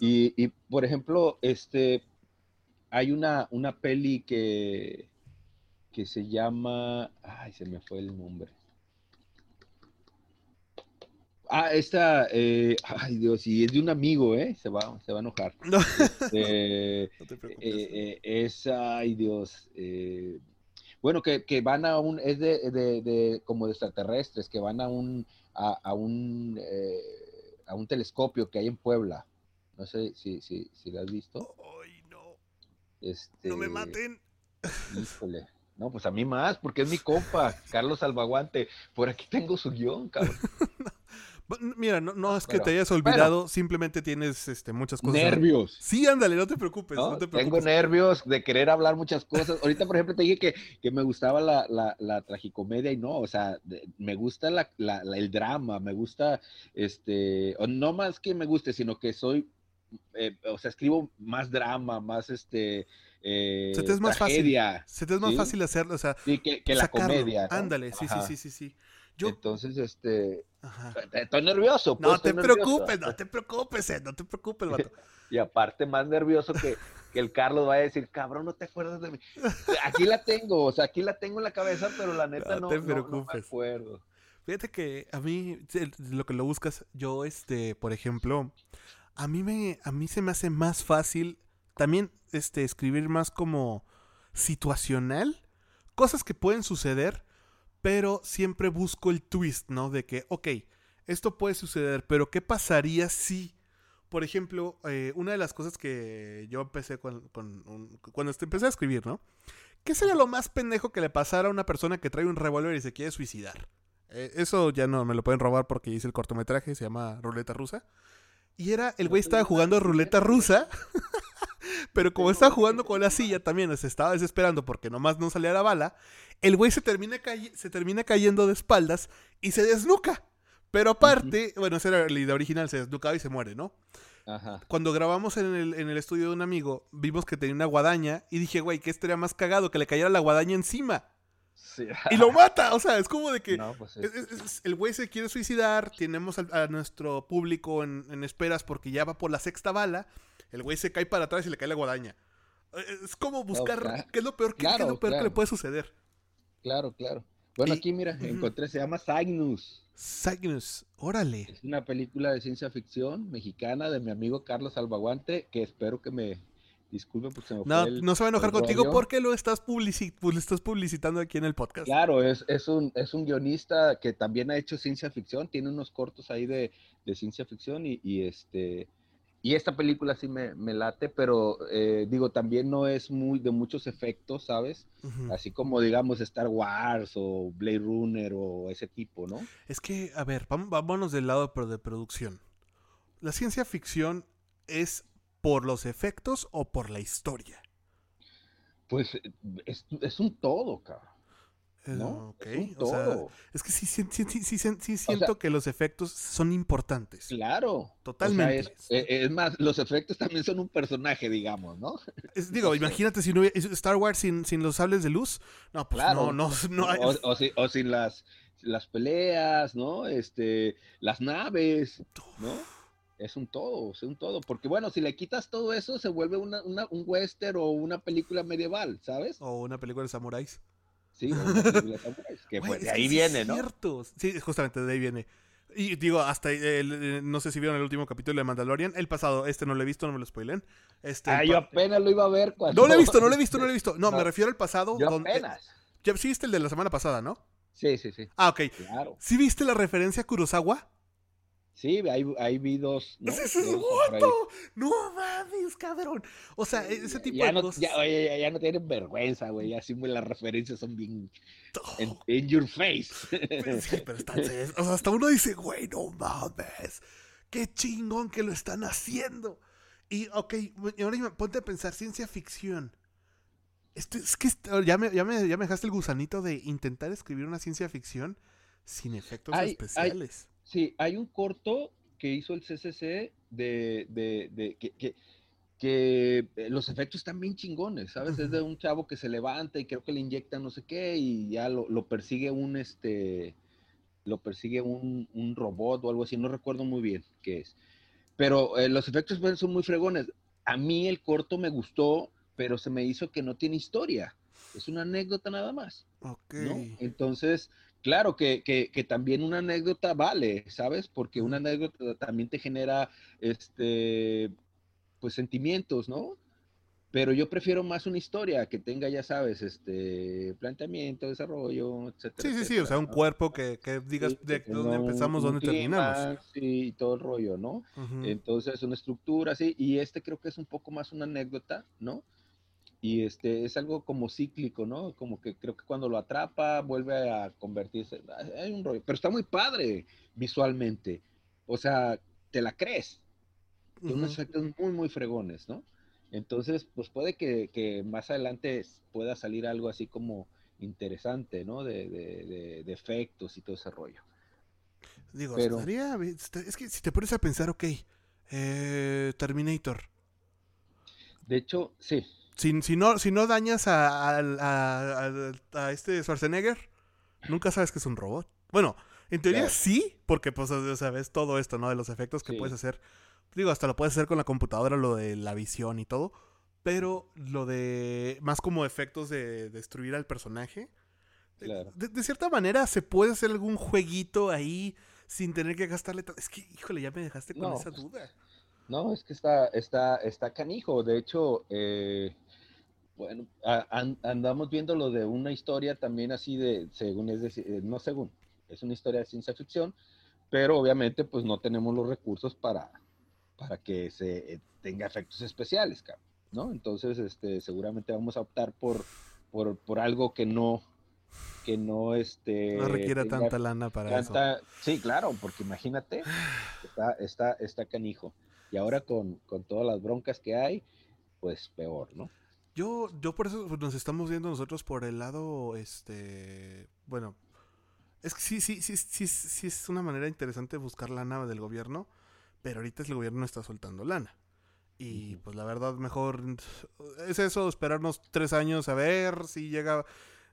Y, y, por ejemplo, este, hay una, una peli que, que se llama, ay, se me fue el nombre. Ah, esta, eh, ay Dios, y es de un amigo, ¿eh? Se va, se va a enojar. No, este, no te preocupes. Eh, eh, es, ay Dios, eh, bueno, que, que, van a un, es de, de, de, como de extraterrestres, que van a un, a, a un, eh, a un telescopio que hay en Puebla. No sé si, si, si lo has visto. Ay, no. Este, no me maten. Híjole. No, pues a mí más, porque es mi compa, Carlos Salvaguante. Por aquí tengo su guion, cabrón. Mira, no, no es que te hayas olvidado, simplemente tienes este, muchas cosas. Nervios. Sí, ándale, no te, preocupes, Tengo nervios de querer hablar muchas cosas. Ahorita, por ejemplo, te dije que, que me gustaba la, la, la, tragicomedia y no, o sea, me gusta la, el drama, me gusta, este, no más que me guste, sino que soy, eh, o sea, escribo más drama, más este... Eh, se te es más fácil. Se te es más fácil hacerlo, o sea, sí, que, que la comedia. Ándale, sí, sí, sí, sí, sí. Entonces, este, estoy nervioso. Pues, no te preocupes, no te preocupes, eh, no te preocupes, vato. Y aparte, más nervioso que, que, el Carlos va a decir, cabrón, no te acuerdas de mí. Aquí la tengo, o sea, aquí la tengo en la cabeza, pero la neta no, te preocupes. me acuerdo. Fíjate que a mí, lo que lo buscas, yo, este, por ejemplo, a mí me, a mí se me hace más fácil también, este, escribir más como situacional, cosas que pueden suceder, pero siempre busco el twist, ¿no? De que, ok, esto puede suceder, pero ¿qué pasaría si, por ejemplo, eh, una de las cosas que yo empecé con, cuando empecé a escribir, ¿no? ¿Qué sería lo más pendejo que le pasara a una persona que trae un revólver y se quiere suicidar? Eh, eso ya no me lo pueden robar porque hice el cortometraje, se llama Ruleta Rusa. Y era, el güey estaba jugando ruleta rusa. pero como estaba jugando con la silla también, se estaba desesperando porque nomás no salía la bala. El güey se termina, se termina cayendo de espaldas y se desnuca. Pero aparte, bueno, esa era la idea original, se desnucaba y se muere, ¿no? Ajá. Cuando grabamos en el, en el estudio de un amigo, vimos que tenía una guadaña y dije, güey, ¿qué estaría más cagado? Que le cayera la guadaña encima. Sí. Y lo mata. O sea, es como de que No, pues es- es- es- el güey se quiere suicidar. Tenemos a, nuestro público en, en esperas porque ya va por la sexta bala. El güey se cae para atrás y le cae la guadaña. Eh, Es como buscar claro. qué es lo peor, qué- qué es lo peor que le puede suceder. Claro, claro. Bueno, Y- aquí mira, encontré, se llama Cygnus. Cygnus, órale. Es una película de ciencia ficción mexicana de mi amigo Carlos Albaguante, que espero que me disculpe porque se me No, fue el- no se va a enojar contigo rollo. porque lo estás, publici- lo estás publicitando aquí en el podcast. Claro, es, es, un, es un guionista que también ha hecho ciencia ficción, tiene unos cortos ahí de, de ciencia ficción y, y este y esta película sí me, me late, pero eh, digo, también no es muy de muchos efectos, ¿sabes? Así como digamos Star Wars o Blade Runner o ese tipo, ¿no? Es que, a ver, vámonos del lado pero de producción. ¿La ciencia ficción es por los efectos o por la historia? Pues eh, es, es un todo, cabrón. Eh, ¿no? ok, Es un o sea, todo. es que sí, sí, sí, sí, sea- siento que los efectos son importantes. Claro. Totalmente. O sea, es, eh, es más, los efectos también son un personaje, digamos, ¿no? Es- digo, imagínate si no hubiera Star Wars sin, sin los sables de luz. No, pues Claro. no, no, no. hay- o, o si- o sin las, las peleas, ¿no? Este, las naves, ¿no? Es un todo, es un todo. Porque bueno, si le quitas todo eso, se vuelve una, una- un western o una película medieval, ¿sabes? O una película de samuráis. Sí, que pues, es de ahí viene, es ¿no? cierto. Sí, justamente de ahí viene. Y digo, hasta el- el- no sé si vieron el último capítulo de Mandalorian. El pasado, este no lo he visto, no me lo spoilen. Este, Ah, yo apenas lo iba a ver cuando... No lo he visto, no lo he visto, no lo he visto. No, me No, refiero al pasado. Yo donde- apenas. Ya, sí viste el de la semana pasada, ¿no? Sí, sí, sí, Ah, ok. claro. ¿Sí viste la referencia a Kurosawa? Sí, ahí, ahí vi dos. ¿no? ¡Ese es guapo! ¡No mames, cabrón! O sea, e-, ese tipo ya de no, cosas. ya, oye, ya, ya no tienen vergüenza, güey. Ya sí, güey, las referencias son bien en, in your face. Sí, pero está, o sea, hasta uno dice, güey, no mames. Qué chingón que lo están haciendo. Y, ok, ahora ponte a pensar, ciencia ficción. Esto, es que ya, me, ya, me, ya me dejaste el gusanito de intentar escribir una ciencia ficción sin efectos especiales. Sí, hay un corto que hizo el CCC de, de, de que, que, que, eh, los efectos están bien chingones, ¿sabes? Es de un chavo que se levanta y creo que le inyectan no sé qué y ya lo, lo persigue un, este, lo persigue un, un robot o algo así, no recuerdo muy bien qué es. Pero eh, los efectos pues, son muy fregones. A mí el corto me gustó, pero se me hizo que no tiene historia. Es una anécdota nada más. Ok. ¿no? Entonces, claro que, que, que también una anécdota vale, ¿sabes? Porque una anécdota también te genera, este, pues sentimientos, ¿no? Pero yo prefiero más una historia que tenga, ya sabes, este, planteamiento, desarrollo, etcétera. Sí, sí, sí, o etcétera, sea, un ¿no? cuerpo que, que digas Sí, de dónde empezamos, dónde terminamos. Sí, y todo el rollo, ¿no? Entonces, una estructura así, y este creo que es un poco más una anécdota, ¿no? Y este es algo como cíclico, ¿no? Como que creo que cuando lo atrapa vuelve a convertirse. Hay un rollo, pero está muy padre visualmente. O sea, te la crees. Tiene unos efectos muy, muy fregones, ¿no? Entonces, pues puede que, que más adelante pueda salir algo así como interesante, ¿no? De, de- de- de efectos y todo ese rollo. Digo, pero- estaría es que si te pones a pensar, ok, eh, Terminator. De hecho, sí, Si, si no, si no dañas a, a- a- a- este Schwarzenegger, nunca sabes que es un robot. Bueno, en teoría Claro. sí, porque pues o sea, ves todo esto, ¿no? De los efectos que Sí. puedes hacer. Digo, hasta lo puedes hacer con la computadora, lo de la visión y todo. Pero lo de más como efectos de destruir al personaje. de- Claro. De, de cierta manera se puede hacer algún jueguito ahí sin tener que gastarle... ta- Es que, híjole, ya me dejaste con No, esa pues, duda. No, es que está, está, está canijo. De hecho, eh, bueno, a- andamos viendo lo de una historia también así de, según es decir, eh, no según, es una historia de ciencia ficción, pero obviamente pues no tenemos los recursos para, para que se eh, tenga efectos especiales, cabrón, ¿no? Entonces, este, seguramente vamos a optar por, por, por algo que no, que no, este, No requiera tanta lana para eso. Sí, claro, porque imagínate, está, está, está canijo. Y ahora con, con todas las broncas que hay, pues peor, ¿no? Yo, yo por eso nos estamos viendo nosotros por el lado, este, bueno, es que sí, sí, sí, sí, sí es una manera interesante buscar la nave del gobierno, pero ahorita el gobierno no está soltando lana. Y pues la verdad, mejor es eso, esperarnos tres años a ver si llega.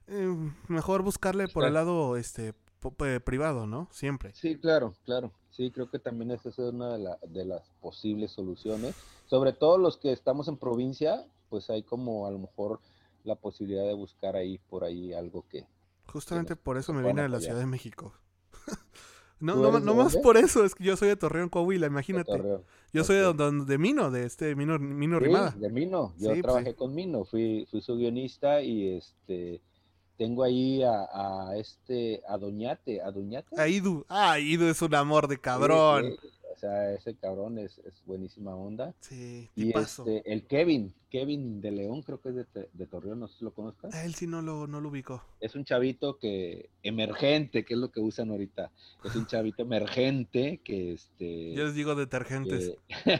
eh, mejor buscarle por el lado este privado, ¿no? Siempre. Sí, claro, claro. Sí, creo que también esa es una de, la- de las posibles soluciones. Sobre todo los que estamos en provincia, pues hay como a lo mejor la posibilidad de buscar ahí por ahí algo que... Justamente por eso me vine a la. Ciudad de México. no, ¿Tú no, de no más por eso, es que yo soy de Torreón, Coahuila, de imagínate. Torreón. Yo soy de, don- de Mino, de este Mino, Mino Sí, Rimada. de Mino. Yo Sí, pues, trabajé sí. con Mino, fui, fui su guionista y este tengo ahí a, a este a Doñate, a Doñate. A Idu. Ah, Idu es un amor de cabrón. sí, sea, ese cabrón es, es buenísima onda. Sí, Y este, el Kevin, Kevin de León, creo que es de, de Torreón, no sé si lo conozcas. A él sí no lo, no lo ubicó. Es un chavito que, emergente, que es lo que usan ahorita. Es un chavito emergente que este Yo les digo detergentes. que,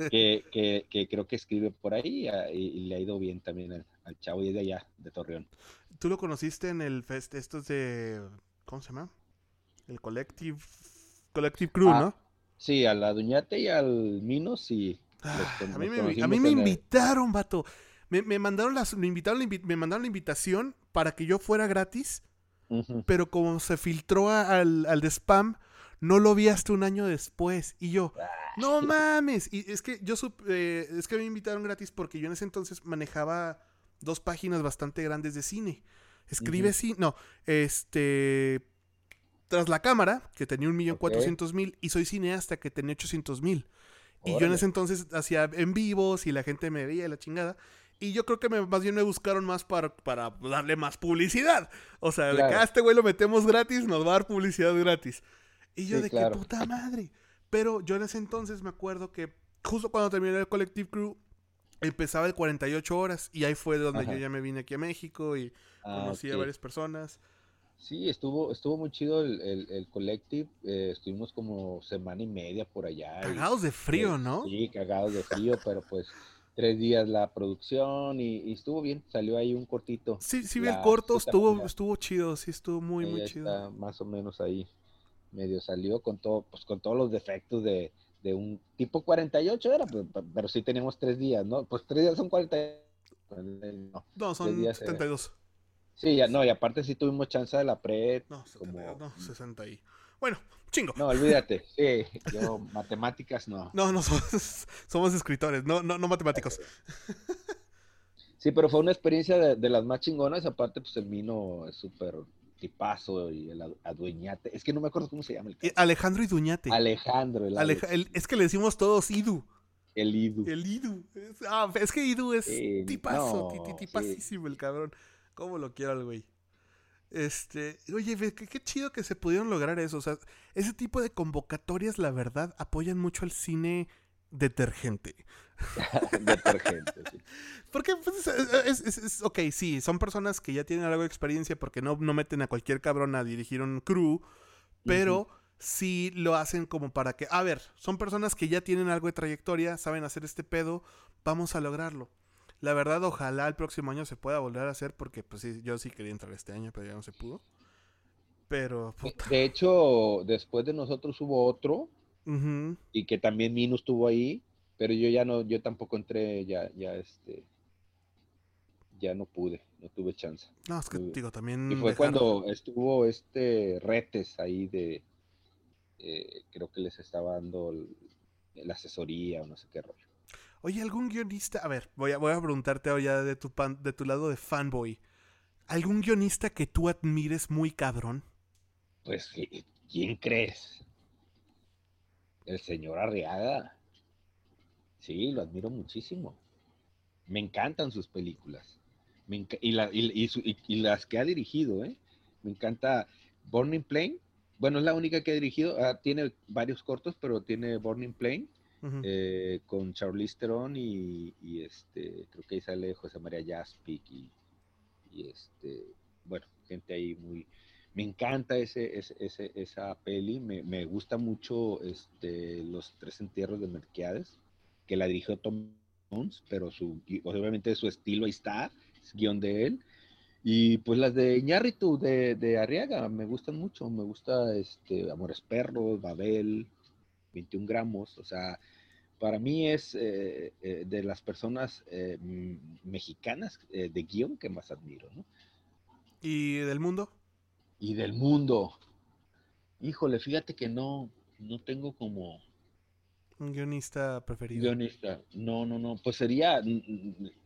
que, que- que creo que escribe por ahí ah, y, y le ha ido bien también al, al chavo y es de allá, de Torreón. ¿Tú lo conociste en el fest, estos de, ¿cómo se llama? El Collective, Collective Crew, Ah, ¿no? Sí, a la Duñate y al Mino, sí. Ah, a mí me, a mí invitaron, vato. Me, me mandaron las, me invitaron, me mandaron la invitación para que yo fuera gratis, pero como se filtró a- al, al de spam, no lo vi hasta un año después. Y yo, Ah. no mames. Y es que yo sup- eh, es que me invitaron gratis porque yo en ese entonces manejaba dos páginas bastante grandes de cine. Escribe cine, no, este, tras la cámara, que tenía un millón cuatrocientos mil, y soy cineasta, que tenía ochocientos mil. Y yo en ese entonces hacía en vivos y la gente me veía y la chingada. Y yo creo que me- más bien me buscaron más para, para darle más publicidad. O sea, de que Claro. "Ah, este güey lo metemos gratis, nos va a dar publicidad gratis. Y yo Sí, de claro. qué puta madre. Pero yo en ese entonces me acuerdo que justo cuando terminé el Collective Crew, empezaba el 48 horas. Y ahí fue donde Ajá. yo ya me vine aquí a México y Ah, conocí a varias personas. Sí, estuvo, estuvo muy chido el, el, el collective. eh, estuvimos como semana y media por allá. y, Cagados de frío, eh, ¿no? Sí, cagados de frío, pero pues tres días la producción y, y estuvo bien. Salió ahí un cortito. Sí, sí vi el corto, estuvo, estuvo chido, sí estuvo muy, muy está chido. más o menos ahí. Medio salió con todo, pues con todos los defectos de, de un tipo 48 era, pero, pero sí tenemos tres días, ¿no? Pues tres días son 40. No. No, son días, eh. 72. Sí, ya, no, y aparte sí tuvimos chance de la pre. No, como- 72, no, 60 y... Bueno, chingo. No, olvídate. Sí, yo matemáticas no. No, no, somos, somos escritores, no, no, no matemáticos. Sí, pero fue una experiencia de, de las más chingonas. Aparte, pues el Mino es súper tipazo y el adu- adueñate. Es que no me acuerdo cómo se llama el Eh, cabrón. Alejandro Iduñate. Alejandro, el, el- es que le decimos todos Idu. el Idu. El Idu. Es, ah, es que Idu es Sí, tipazo, no, sí. el cabrón. ¿Cómo lo quiero al güey? Este, oye, qué, qué chido que se pudieron lograr eso. O sea, ese tipo de convocatorias, la verdad, apoyan mucho al cine detergente. Detergente, sí. Porque, pues, es, es- es- ok, sí, son personas que ya tienen algo de experiencia porque no, no meten a cualquier cabrón a dirigir un crew, pero sí lo hacen como para que, a ver, son personas que ya tienen algo de trayectoria, saben hacer este pedo, vamos a lograrlo. La verdad, ojalá el próximo año se pueda volver a hacer porque, pues sí, yo sí quería entrar este año, pero ya no se pudo. Pero, puta. De hecho, después de nosotros hubo otro y que también Mino estuvo ahí, pero yo ya no, yo tampoco entré, ya, ya este, ya no pude, no tuve chance. No, es que, digo, también... Y fue dejar- cuando estuvo este Retes ahí de, eh, creo que les estaba dando la asesoría o no sé qué rollo. Oye, ¿algún guionista? A ver, voy a, voy a preguntarte ahora de tu, pan- de tu lado de fanboy. ¿Algún guionista que tú admires muy cabrón? Pues, ¿qui- ¿quién crees? El señor Arriaga. Sí, lo admiro muchísimo. Me encantan sus películas. Me y, la- y- y las que ha dirigido, ¿eh? Me encanta Burning Plane. Bueno, es la única que ha dirigido. Ah, tiene varios cortos, pero tiene Burning Eh, con Charlize Theron y, este, creo que ahí sale José María Jaspic y, este, bueno, gente ahí muy, me encanta ese, ese, esa peli, me, me gusta mucho este, los tres entierros de Merquiades, que la dirigió Tom Jones, pero su, obviamente su estilo ahí está, es guion de él. Y pues las de Iñárritu, de, de Arriaga, me gustan mucho, me gusta este, Amores Perros, Babel, 21 gramos, o sea, para mí es eh, eh, de las personas eh, mexicanas de guion que más admiro, ¿no? ¿Y del mundo? Y del mundo. Híjole, fíjate que no, no tengo como... Un guionista preferido. Guionista. No, no, no. Pues sería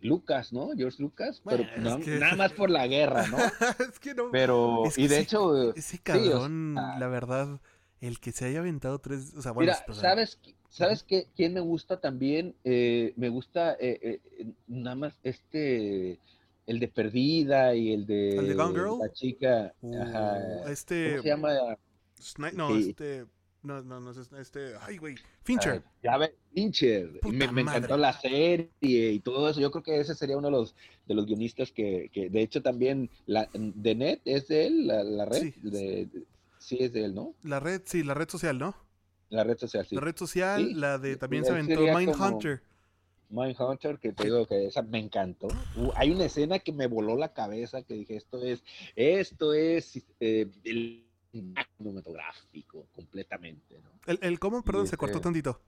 Lucas, ¿no? George Lucas. pero nada más por la guerra, ¿no? es que no. Pero, y de hecho. Ese cabrón, la verdad, el que se haya aventado tres. O sea, bueno, mira, ¿sabes, ¿sabes qué, quién me gusta también? Eh, me gusta eh, eh, nada más este. El de Perdida y el de. El de Gone Girl. La chica. Uh, este. ¿Cómo se llama? no, este. No, no, no, este. Ay, güey. Fincher. Ah, ya ve, Fincher. Me, me, encantó la serie y todo eso. Yo creo que ese sería uno de los, de los guionistas que, que de hecho, también la, de Net es de él, la, red. Sí. De, sí, es de él, ¿no? La red, sí, la red social, ¿no? La red social, sí. La red social, la de también se aventó Mindhunter. Mindhunter, que te digo que esa me encantó. Uh, hay una escena que me voló la cabeza, que dije, esto es, esto es eh, el cinematográfico completamente. ¿no? ¿El, el cómo? Perdón, se cortó este tantito.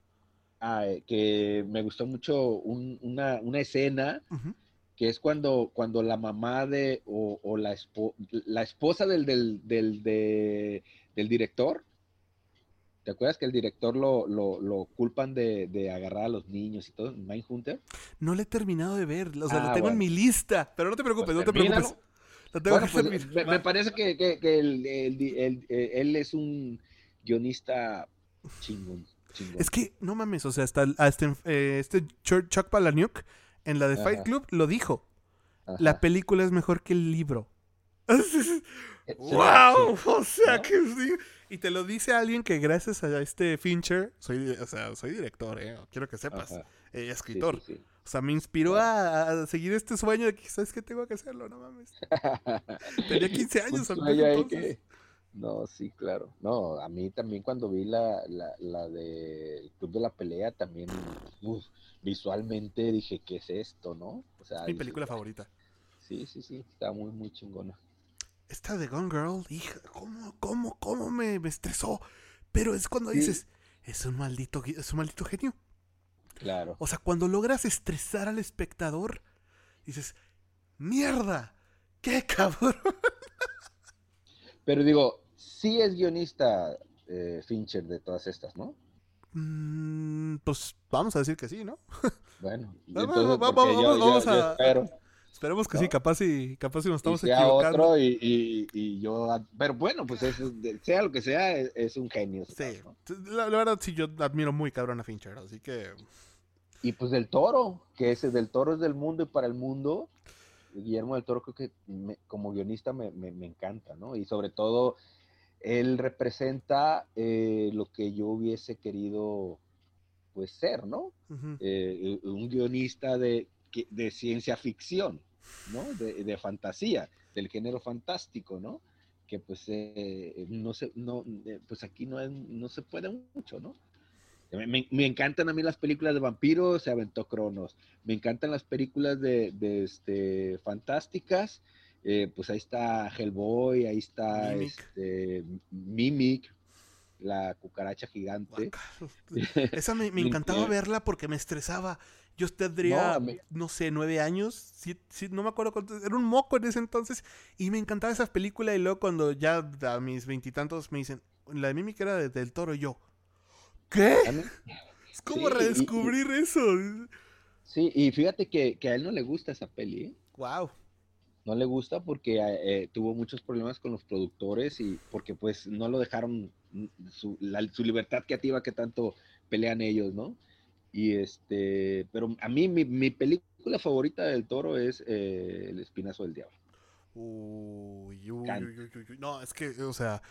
Ah, eh, que me gustó mucho una, una, escena que es cuando, cuando la mamá de o, o la, la esposa del, del, del, del director ¿Te acuerdas que el director lo, lo, lo culpan de, de, agarrar a los niños y todo en Mindhunter? No le he terminado de ver, o sea, lo ah, tengo en mi lista, pero no te preocupes, pues no te preocupes. Pues, me, parece que, que, que el, el, él es un guionista chingón, chingón, Es que, no mames, o sea, hasta, hasta eh, este Chuck Palahniuk en la de Fight Club lo dijo. La película es mejor que el libro. ¡Wow! O sea, que sí. Y te lo dice alguien que gracias a este Fincher, soy, o sea, soy director, ¿eh? quiero que sepas, eh, escritor. O sea, me inspiró a, seguir este sueño de que, ¿sabes qué? Tengo que hacerlo, no mames. Tenía 15 años Que... No, sí, claro. No, a mí también cuando vi la, la, la de Club de la Pelea, también visualmente dije, ¿qué es esto, no? O sea, mi película favorita. Sí, sí, sí, está muy, muy chingona. Esta de Gone Girl, hija, ¿cómo, cómo, cómo me, estresó? Pero es cuando dices, es un maldito, es un maldito genio. Claro. O sea, cuando logras estresar al espectador, dices, mierda, qué cabrón. Pero digo, sí es guionista eh, Fincher de todas estas, ¿no? Mm, pues vamos a decir que sí, ¿no? Bueno, vamos, vamos, a, Esperemos que sí, capaz y capaz si nos estamos sea equivocando. otro y, y, yo, pero bueno, pues sea lo que sea, es, un genio. Sí, la, verdad sí, yo admiro muy cabrón a Fincher, así que... Y pues del Toro, que ese del Toro es del mundo y para el mundo. Guillermo del Toro creo que como guionista me, me, encanta, ¿no? Y sobre todo, él representa eh, lo que yo hubiese querido pues ser, ¿no? Eh, un guionista de, de ciencia ficción. ¿no? De, fantasía, del género fantástico, ¿no? Que pues eh, no se, no, pues aquí no, no se puede mucho, ¿no? Me, encantan a mí las películas de vampiros, se aventó Cronos. Me encantan las películas de, este, fantásticas. Eh, pues ahí está Hellboy, ahí está Mimic, este, Mimic la cucaracha gigante. Esa me, me encantaba verla porque me estresaba. Yo tendría, no, sé, nueve años, no me acuerdo cuánto, era un moco en ese entonces, y me encantaba esa película, y luego cuando ya a mis veintitantos me dicen, la de Mimi que era del toro, yo, ¿qué? Es como redescubrir eso. Sí, y fíjate que, a él no le gusta esa peli, ¿eh? Wow. No le gusta porque eh, tuvo muchos problemas con los productores y porque pues no lo dejaron su, su libertad creativa que tanto pelean ellos, ¿no? Y este, pero a mí mi, película favorita del toro es eh, El Espinazo del Diablo. Uy, uy, uy, no, es que, o sea,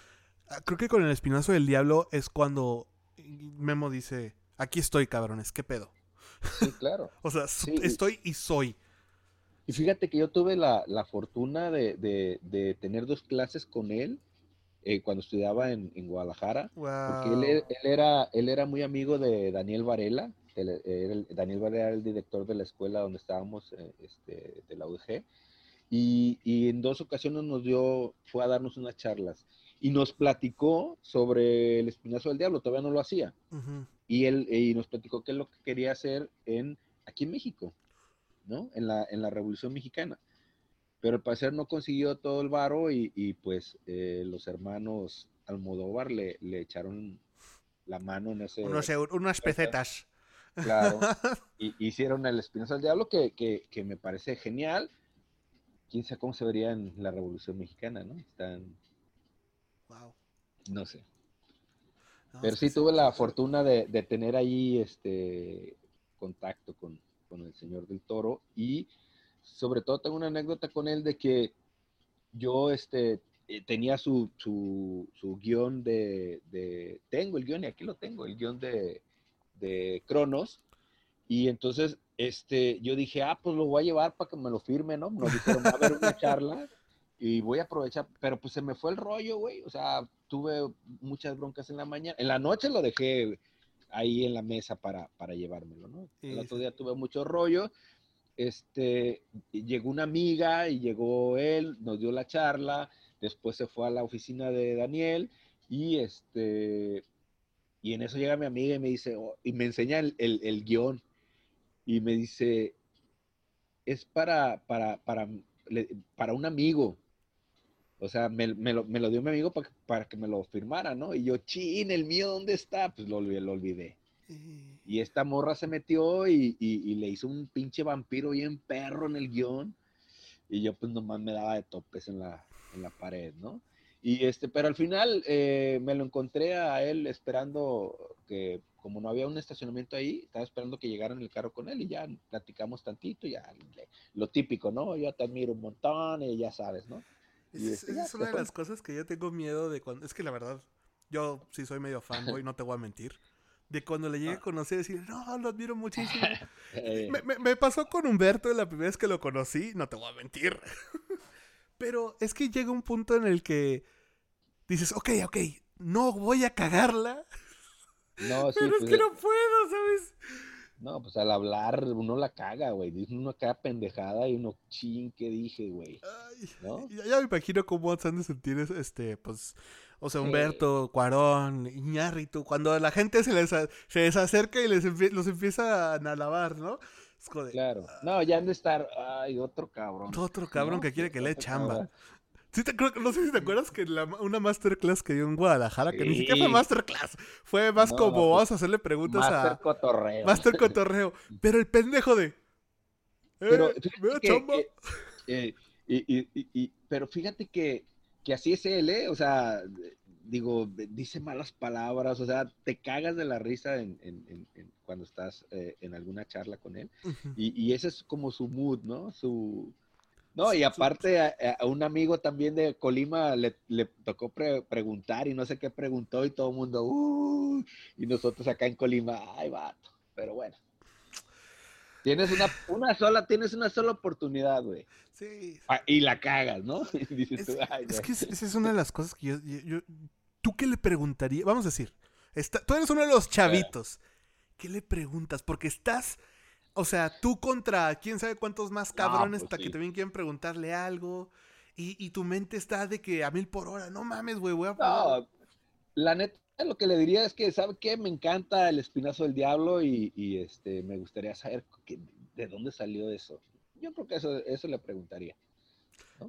ah, creo que con El Espinazo del Diablo es cuando Memo dice, aquí estoy, cabrones, ¿qué pedo? Sí, claro. o sea, estoy y soy. Y fíjate que yo tuve la, fortuna de, tener dos clases con él eh, cuando estudiaba en, Guadalajara. Porque él, él, era, él era muy amigo de Daniel Varela, Daniel Varela era el director de la escuela donde estábamos, eh, este, de la UDG, y, y en dos ocasiones nos dio, fue a darnos unas charlas y nos platicó sobre el espinazo del diablo, todavía no lo hacía. Y él y nos platicó qué es lo que quería hacer en, aquí en México, ¿no? En la, en la Revolución Mexicana. Pero al parecer no consiguió todo el varo y, y, pues eh, los hermanos Almodóvar le, le echaron la mano en ese... Unos unas pesetas. Claro. Y, hicieron el Espinazo del Diablo que, que, que me parece genial. Quién sabe cómo se vería en la Revolución Mexicana, ¿no? Están, Wow. no sé. No, Pero sí tuve la fortuna de, de tener ahí este contacto con, con el señor del toro y sobre todo tengo una anécdota con él de que yo este, eh, tenía su, su, su guion de, de- tengo el guion y aquí lo tengo, el guion de, de Cronos y entonces este, yo dije, ah, pues lo voy a llevar para que me lo firme, ¿no? Nos dijeron, va a haber una charla y voy a aprovechar, pero pues se me fue el rollo, güey, o sea, tuve muchas broncas en la mañana, en la noche lo dejé ahí en la mesa para, para llevármelo, ¿no? El Sí, otro sí. día tuve mucho rollo, este, llegó una amiga y llegó él, nos dio la charla, después se fue a la oficina de Daniel y este, y en eso llega mi amiga y me dice, oh, y me enseña el, el- el guion y me dice, es para, para, para, para un amigo. O sea, me, me lo, me lo dio mi amigo para, que- para que me lo firmara, ¿no? Y yo, chin, el mío, ¿dónde está? Pues lo, olvidé- lo olvidé. Y- esta morra se metió y, y- y le hizo un pinche vampiro bien perro en el guion. Y yo pues nomás me daba de topes en la, en la pared, ¿no? Y este, pero al final eh, me lo encontré a él esperando que, como no había un estacionamiento ahí, estaba esperando que llegara en el carro con él y ya platicamos tantito, ya le- lo típico, ¿no? Yo te admiro un montón y ya sabes, ¿no? Es, esa es una de las cosas que yo tengo miedo de cuando. Es que la verdad, yo sí soy medio fanboy, no te voy a mentir. De cuando le llegue a conocer, decir, no, lo admiro muchísimo. Eh, Me, me- me pasó con Humberto la primera vez que lo conocí, no te voy a mentir. Pero es que llega un punto en el que dices, ok, ok, no voy a cagarla, no, sí, pero es pues, que no puedo, ¿sabes? No, pues al hablar uno la caga, güey. Dice uno cada pendejada y uno, ching, ¿qué dije, güey? ¿No? ya, ya me imagino cómo se han de sentir, es- este, pues, o sea, Sí. Humberto, Cuarón, Iñárritu, cuando la gente se les, a- se les acerca y les empie- los empiezan a alabar, ¿no? Es como de, Claro. No, ya han de estar, ay, otro cabrón. otro cabrón ¿no? que quiere que le chamba. cabrón. Sí te acuer- no sé si te acuerdas que la- una masterclass que dio en Guadalajara, que ni siquiera fue masterclass, fue más No, como pues, vamos a hacerle preguntas Master a cotorreo. Master Cotorreo. Pero el pendejo de. Pero "Eh, que- chamba". que, eh, y, y- y- pero fíjate que, que así es él, ¿eh? O sea, digo, dice malas palabras, o sea, te cagas de la risa en, en- en- en- cuando estás eh, en alguna charla con él. Y, y ese es como su mood, ¿no? Su... No, y aparte a, a un amigo también de Colima le, le tocó pre- preguntar y no sé qué preguntó y todo el mundo, "Uh", y nosotros acá en Colima, ay, vato, pero bueno. Tienes una, una sola, tienes una sola oportunidad, güey. Sí. Ah, Y la cagas, ¿no? Y dices Es, tú, ay, es que es- esa es una de las cosas que yo, yo- yo- ¿Tú qué le preguntarías? Vamos a decir, está- tú eres uno de los chavitos. ¿Qué le preguntas? Porque estás. O sea, tú contra quién sabe cuántos más cabrones pues hasta que sí. también quieren preguntarle algo. Y, y tu mente está de que a mil por hora. No mames, güey, voy a. No, la neta, lo que le diría es que, ¿sabe qué? Me encanta el espinazo del diablo y, y, este, me gustaría saber de dónde salió eso. Yo creo que eso, eso le preguntaría.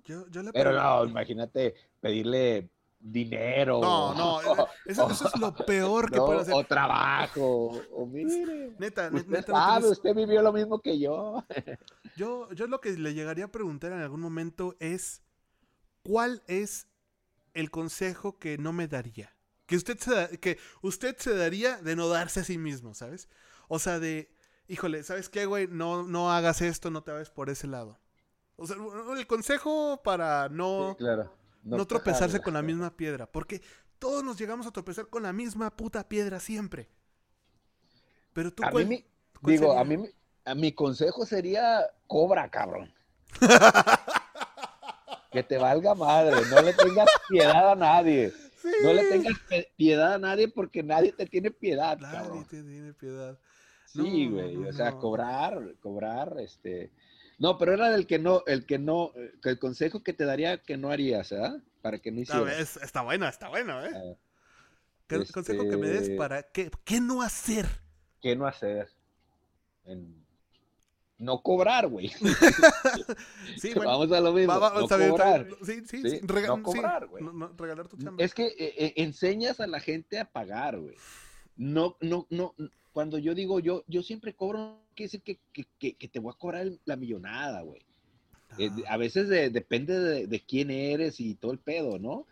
Yo, yo le Pero no, imagínate pedirle dinero. No, no, eso, eso es lo peor que no, puede hacer. o trabajo. O mire, Neta, ne- usted neta, no sabe, tienes- usted vivió lo mismo que yo. Yo, yo lo que le llegaría a preguntar en algún momento es ¿cuál es el consejo que no me daría? Que usted se, da- que usted se daría de no darse a sí mismo, ¿sabes? O sea, de, híjole, ¿sabes qué, güey? No, no hagas esto, no te vayas por ese lado. O sea, el consejo para no, claro. No, tropezarse con la misma piedra. Porque todos nos llegamos a tropezar con la misma puta piedra siempre. Pero tú, A mí, ¿cuál- mi- cuál digo, a mí, mi- a mi consejo sería cobra, cabrón. que te valga madre, no le tengas piedad a nadie. No le tengas piedad a nadie porque nadie te tiene piedad, Nadie cabrón. te tiene piedad. Sí, güey, no, o sea, cobrar, cobrar, este... No, pero era del que no, el que no, eh, el consejo que te daría que no harías, ¿verdad? Para que no hicieras. está bueno, está bueno, ¿eh? ¿Qué consejo que me des este para qué, qué no hacer? ¿Qué no hacer? No cobrar, güey. sí, bueno, Vamos a lo mismo. no cobrar. Sí, sí, sí. no cobrar, güey. No, regalar tu chamba. Es que eh, eh, enseñas a la gente a pagar, güey. No, no, no. Cuando yo digo yo, yo siempre cobro, quiere decir que, que, que, te voy a cobrar la millonada, güey. Eh, a veces depende de, de, quién eres y todo el pedo, ¿no?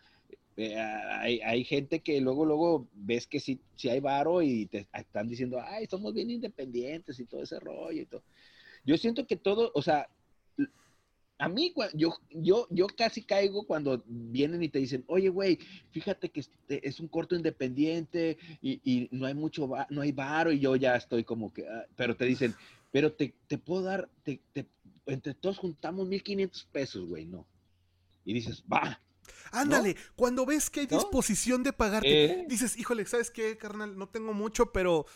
hay, hay, gente que luego, luego ves que sí, sí hay varo y te están diciendo, ay, somos bien independientes y todo ese rollo y todo. Yo siento que todo, o sea, a mí, yo, yo, yo casi caigo cuando vienen y te dicen, oye, güey, fíjate que este, es un corto independiente y, y no hay mucho, no hay varo, y yo ya estoy como que, ah", pero te dicen, pero te, te puedo dar, te, te, entre todos juntamos 1500 pesos, güey, no. Y dices, va. Ándale, cuando ves que hay disposición de pagarte, eh. dices, híjole, ¿sabes qué, carnal? No tengo mucho, pero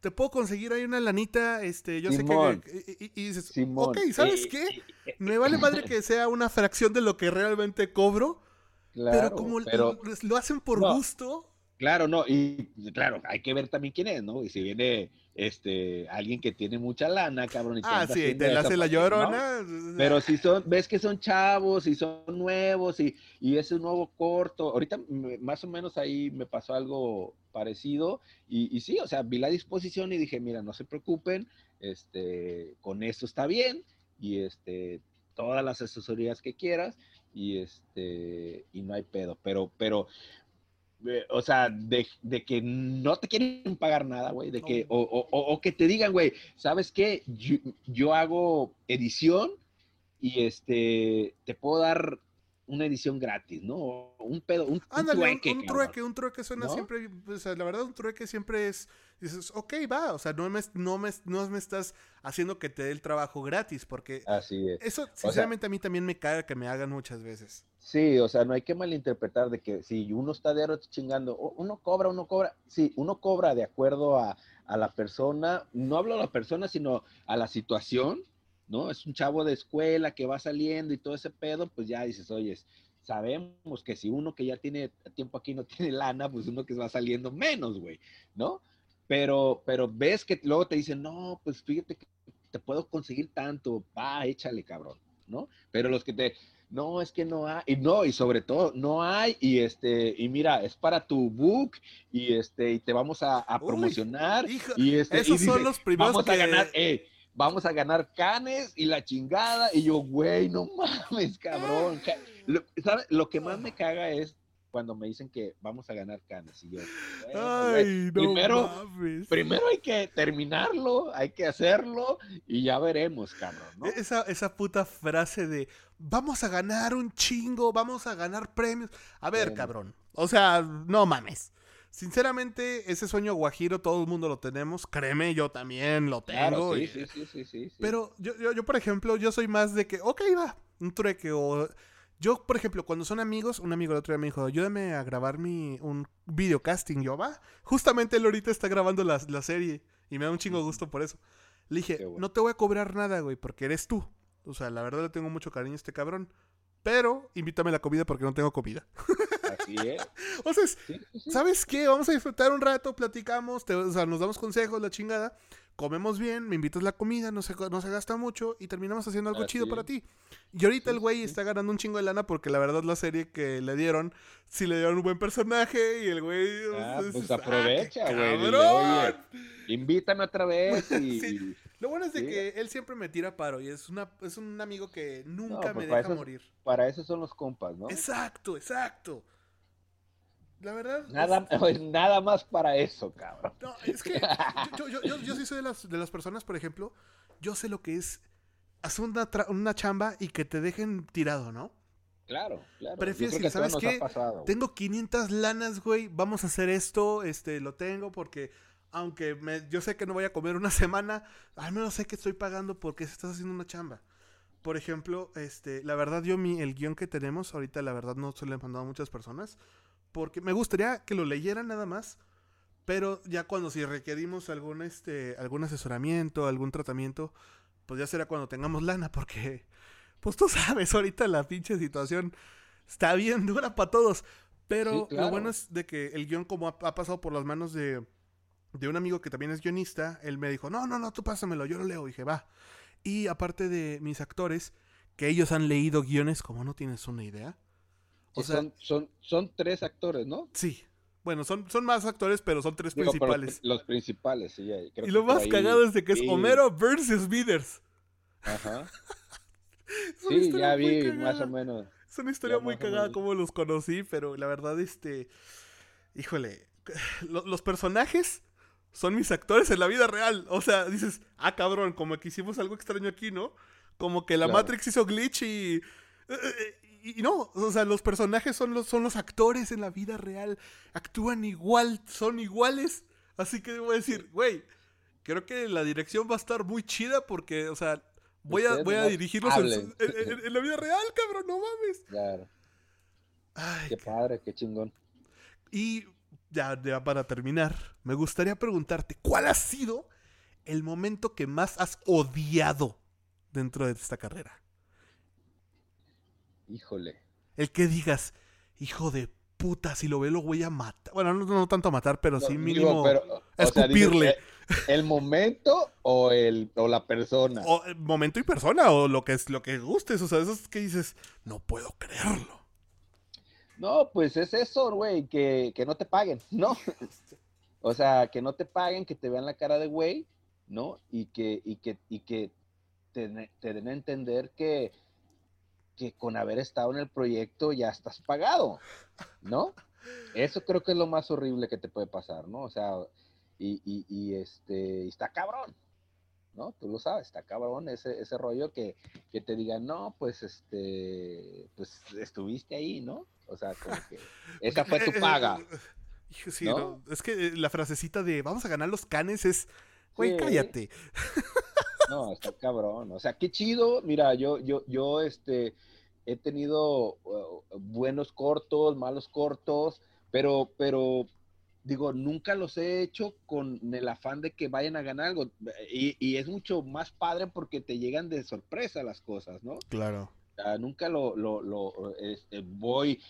te puedo conseguir ahí una lanita, este, yo sé que... Y, dices, ok, ¿sabes qué? Me vale madre que sea una fracción de lo que realmente cobro, pero como lo hacen por gusto... Claro, no, y claro, hay que ver también quién es, ¿no? Y si viene este alguien que tiene mucha lana, cabrón. Y ah, sí, te la hace la llorona. Pero si son, ves que son chavos y son nuevos y, y es un nuevo corto. Ahorita más o menos ahí me pasó algo parecido y, y, sí, o sea, vi la disposición y dije, mira, no se preocupen, este, con esto está bien y este, todas las asesorías que quieras y este, y no hay pedo, pero, pero o sea, de, que no te quieren pagar nada, güey, de que, o, que te digan, güey, ¿sabes qué? Yo, hago edición y este, te puedo dar una edición gratis, ¿no? Un pedo, un, trueque. Un, trueque, un trueque suena siempre, o sea, la verdad un trueque siempre es, dices, ok, va, o sea, no me, no me, no me estás haciendo que te dé el trabajo gratis, porque Así es. eso sinceramente a mí también me caga que me hagan muchas veces. Sí, o sea, no hay que malinterpretar de que si uno está de chingando, uno cobra, uno cobra, sí, uno cobra de acuerdo a, a la persona, no hablo a la persona, sino a la situación, ¿no? Es un chavo de escuela que va saliendo y todo ese pedo, pues ya dices, oye, sabemos que si uno que ya tiene tiempo aquí no tiene lana, pues uno que va saliendo menos, güey, ¿no? Pero, pero ves que luego te dicen, no, pues fíjate que te puedo conseguir tanto, va, échale, cabrón, ¿no? Pero los que te, no, es que no hay, y no, y sobre todo, no hay, y este, y mira, es para tu book, y este, y te vamos a, promocionar, y este, esos son los primeros vamos a ganar, eh, vamos a ganar canes y la chingada, y yo, güey, no mames, cabrón, lo, ¿sabes? Lo que más me caga es cuando me dicen que vamos a ganar canes. Y yo, Ay, no primero, primero hay que terminarlo, hay que hacerlo y ya veremos, cabrón. ¿no? Esa, esa puta frase de vamos a ganar un chingo, vamos a ganar premios. A ver, cabrón. O sea, no mames. Sinceramente, ese sueño guajiro todo el mundo lo tenemos. Créeme, yo también lo tengo. sí, sí, sí, sí, Pero yo, yo, yo, por ejemplo, yo soy más de que, ok, va, un trueque o yo, por ejemplo, cuando son amigos, un amigo el otro día me dijo, ayúdame a grabar mi, un videocasting. Yo, va, justamente él ahorita está grabando la, serie y me da un chingo gusto por eso. Le dije, no te voy a cobrar nada, güey, porque eres tú. O sea, la verdad le tengo mucho cariño a este cabrón. Pero invítame a la comida porque no tengo comida. Así es. o sea, ¿sabes qué? Vamos a disfrutar un rato, platicamos, o sea, nos damos consejos, la chingada comemos bien, me invitas la comida, no se, no se gasta mucho y terminamos haciendo algo chido para ti. Y ahorita el güey está ganando un chingo de lana porque la verdad la serie que le dieron, sí le dieron un buen personaje y el güey... Ah, pues aprovecha, güey. invítame otra vez. Y, Lo bueno es de que él siempre me tira paro y es, una, es un amigo que nunca me pues deja morir. Para eso son los compas, ¿no? Exacto, exacto. La verdad. Nada, nada más para eso, cabrón. No, es que yo, yo, yo, sí soy de las, de las personas, por ejemplo, yo sé lo que es hacer una, una chamba y que te dejen tirado, ¿no? Claro, claro. Prefiero ¿sabes qué? tengo 500 lanas, güey, vamos a hacer esto, este, lo tengo porque aunque me, yo sé que no voy a comer una semana, al menos sé que estoy pagando porque estás haciendo una chamba. Por ejemplo, este, la verdad yo mi, el guion que tenemos, ahorita la verdad no se lo he mandado a muchas personas, porque me gustaría que lo leyeran nada más, pero ya cuando si requerimos algún, este, algún asesoramiento, algún tratamiento, pues ya será cuando tengamos lana, porque, pues tú sabes, ahorita la pinche situación está bien dura para todos. Pero lo bueno es de que el guion, como ha, pasado por las manos de, de un amigo que también es guionista, él me dijo, no, no, no, tú pásamelo, yo lo leo. Y dije, va. Y aparte de mis actores, que ellos han leído guiones, como no tienes una idea. O sea, son, son, son tres actores, ¿no? Sí, bueno, son, son más actores, pero son tres principales. Los principales, sí. y lo más cagado es de que es Homero versus Viders. Ajá. sí, ya vi más o menos. Es una historia muy cagada como los conocí, pero la verdad, este. Híjole. los personajes son mis actores en la vida real. O sea, dices, ah, cabrón, como que hicimos algo extraño aquí, ¿no? Como que la Matrix hizo glitch y. Y, no, o sea, los personajes son los, son los actores en la vida real. Actúan igual, son iguales. Así que voy a decir, güey, creo que la dirección va a estar muy chida porque, o sea, voy a, voy a dirigirlos en, la vida real, cabrón, no mames. Claro. Ay, qué padre, qué chingón. Y ya, ya para terminar, me gustaría preguntarte, ¿cuál ha sido el momento que más has odiado dentro de esta carrera? Híjole. El que digas, hijo de puta, si lo ve lo voy a matar. Bueno, no, tanto matar, pero sí mínimo escupirle. el, momento o el o la persona? O el momento y persona, o lo que es lo que gustes. O sea, eso es que dices, no puedo creerlo. No, pues es eso, güey, que, no te paguen, ¿no? o sea, que no te paguen, que te vean la cara de güey, ¿no? Y que, y que, y que te, te den a entender que, que con haber estado en el proyecto ya estás pagado, ¿no? Eso creo que es lo más horrible que te puede pasar, ¿no? O sea, y, y, este, está cabrón, ¿no? Tú lo sabes, está cabrón ese, ese rollo que, que te digan, no, pues, este, pues estuviste ahí, ¿no? O sea, como que esa fue tu paga. Sí, ¿no? es que la frasecita de vamos a ganar los canes es, güey, cállate. No, está cabrón. O sea, qué chido. Mira, yo, yo, yo, este, he tenido uh, buenos cortos, malos cortos, pero, pero, digo, nunca los he hecho con el afán de que vayan a ganar algo. Y, es mucho más padre porque te llegan de sorpresa las cosas, ¿no? Claro. nunca lo, lo, lo este, voy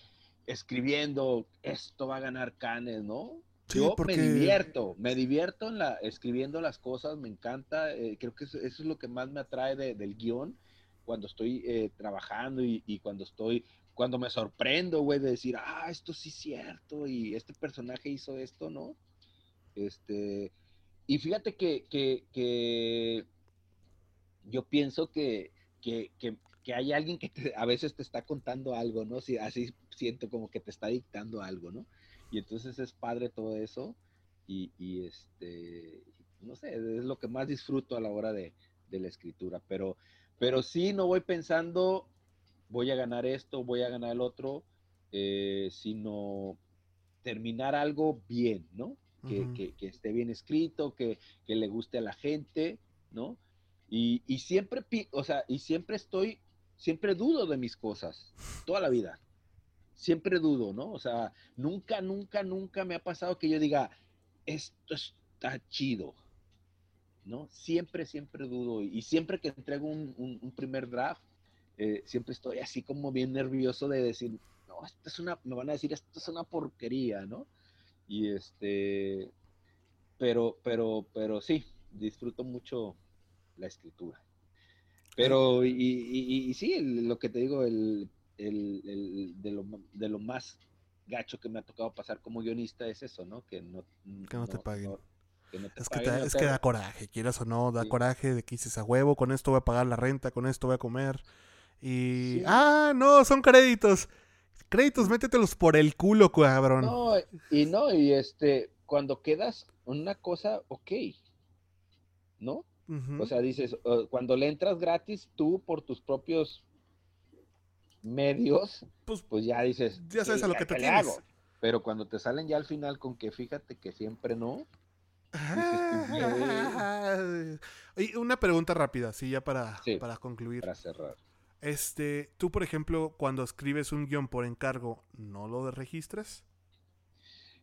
escribiendo, esto va a ganar Canes, ¿no? Yo me divierto, me divierto en la, escribiendo las cosas, me encanta, eh, creo que eso, es lo que más me atrae del guion, cuando estoy eh, trabajando y, cuando estoy, cuando me sorprendo, güey, de decir, ah, esto sí es cierto y este personaje hizo esto, ¿no? Este, y fíjate que, que, yo pienso que, que, que, hay alguien que a veces te está contando algo, ¿no? Si, así siento como que te está dictando algo, ¿no? Y entonces es padre todo eso y, y, este, no sé, es lo que más disfruto a la hora de, de la escritura, pero, pero sí no voy pensando, voy a ganar esto, voy a ganar el otro, eh, sino terminar algo bien, ¿no? Que, esté bien escrito, que, le guste a la gente, ¿no? Y, y, siempre, o sea, y siempre estoy, siempre dudo de mis cosas, toda la vida siempre dudo, ¿no? O sea, nunca, nunca, nunca me ha pasado que yo diga, esto está chido, ¿no? Siempre, siempre dudo y siempre que entrego un, primer draft, eh, siempre estoy así como bien nervioso de decir, no, esto es una, me van a decir, esto es una porquería, ¿no? Y este, pero, pero, pero sí, disfruto mucho la escritura. Pero, y, y, y sí, lo que te digo, el el, de, lo, de, lo, más gacho que me ha tocado pasar como guionista es eso, ¿no? Que no, que no, te paguen. es, que es que da coraje, quieras o no, da coraje de que dices a huevo, con esto voy a pagar la renta, con esto voy a comer. Y. ¡Ah, no! Son créditos. Créditos, métetelos por el culo, cabrón. No, y no, y este, cuando quedas una cosa, ok. ¿No? O sea, dices, cuando le entras gratis tú por tus propios medios, pues, pues ya dices, ya sabes a lo que te tienes. Pero cuando te salen ya al final con que fíjate que siempre no. y una pregunta rápida, sí, ya para, para concluir. Para cerrar. Este, tú, por ejemplo, cuando escribes un guion por encargo, ¿no lo registras?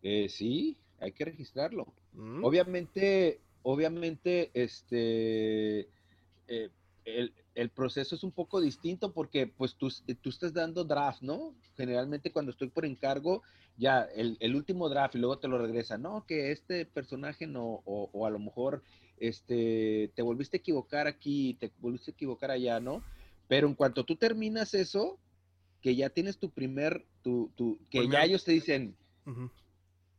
Eh, sí, hay que registrarlo. Mm. Obviamente, obviamente, este, eh, el, proceso es un poco distinto porque pues tú, tú, estás dando draft, ¿no? Generalmente cuando estoy por encargo, ya el, el, último draft y luego te lo regresa, no, que este personaje no, o, o, a lo mejor este, te volviste a equivocar aquí, te volviste a equivocar allá, ¿no? Pero en cuanto tú terminas eso, que ya tienes tu primer, tu, tu que ya ellos te dicen,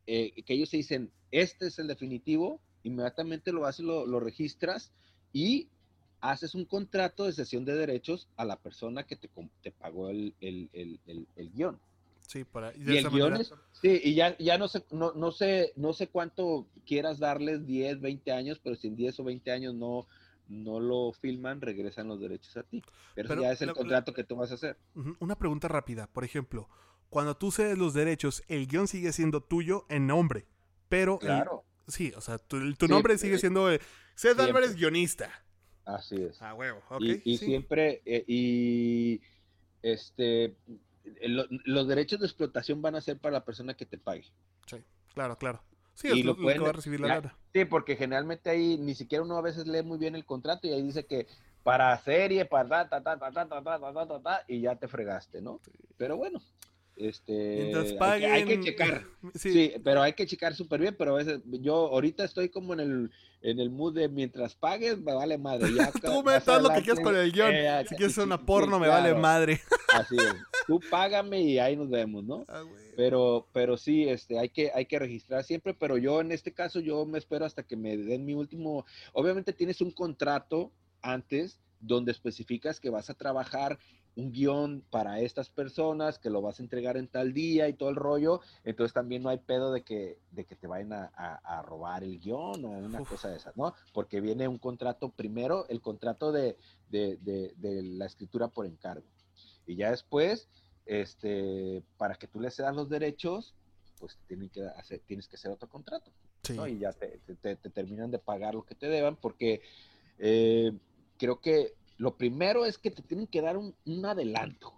eh, que ellos te dicen, este es el definitivo, inmediatamente lo haces, lo, lo registras y haces un contrato de cesión de derechos a la persona que te, te pagó el, el, el, el, guion. Sí, para, y, el guion es, sí, y ya, ya no sé, no, no sé, no sé cuánto quieras darles, 10, 20 años, pero si en 10 o 20 años no, no lo filman, regresan los derechos a ti. Pero, ya es el contrato que tú vas a hacer. Una pregunta rápida, por ejemplo, cuando tú cedes los derechos, el guion sigue siendo tuyo en nombre, pero... Claro. sí, o sea, tu, nombre sigue siendo... Eh, Seth Álvarez, guionista. Así es. Ah, huevo, Y, siempre, eh, y este, los derechos de explotación van a ser para la persona que te pague. Sí, claro, claro. Sí, es lo, que va a recibir la lana. Sí, porque generalmente ahí ni siquiera uno a veces lee muy bien el contrato y ahí dice que para serie, para ta, ta, ta, ta, ta, ta, ta, ta, ta, y ya te fregaste, ¿no? Pero bueno, este, hay, que, checar. Sí. pero hay que checar súper bien, pero a veces yo ahorita estoy como en el, en el mood de mientras pagues, me vale madre. Ya, Tú me das lo que quieras con el guion. Eh, si quieres hacer una porno, me vale madre. Así es. Tú págame y ahí nos vemos, ¿no? Ah, pero, pero sí, este, hay que, hay que registrar siempre, pero yo en este caso, yo me espero hasta que me den mi último. Obviamente tienes un contrato antes donde especificas que vas a trabajar un guion para estas personas, que lo vas a entregar en tal día y todo el rollo, entonces también no hay pedo de que, de que te vayan a, robar el guion o una cosa de esas, ¿no? Porque viene un contrato primero, el contrato de, la escritura por encargo. Y ya después, este, para que tú le cedas los derechos, pues tienen que hacer, tienes que hacer otro contrato. Y ya te, terminan de pagar lo que te deban, porque eh, creo que lo primero es que te tienen que dar un, adelanto.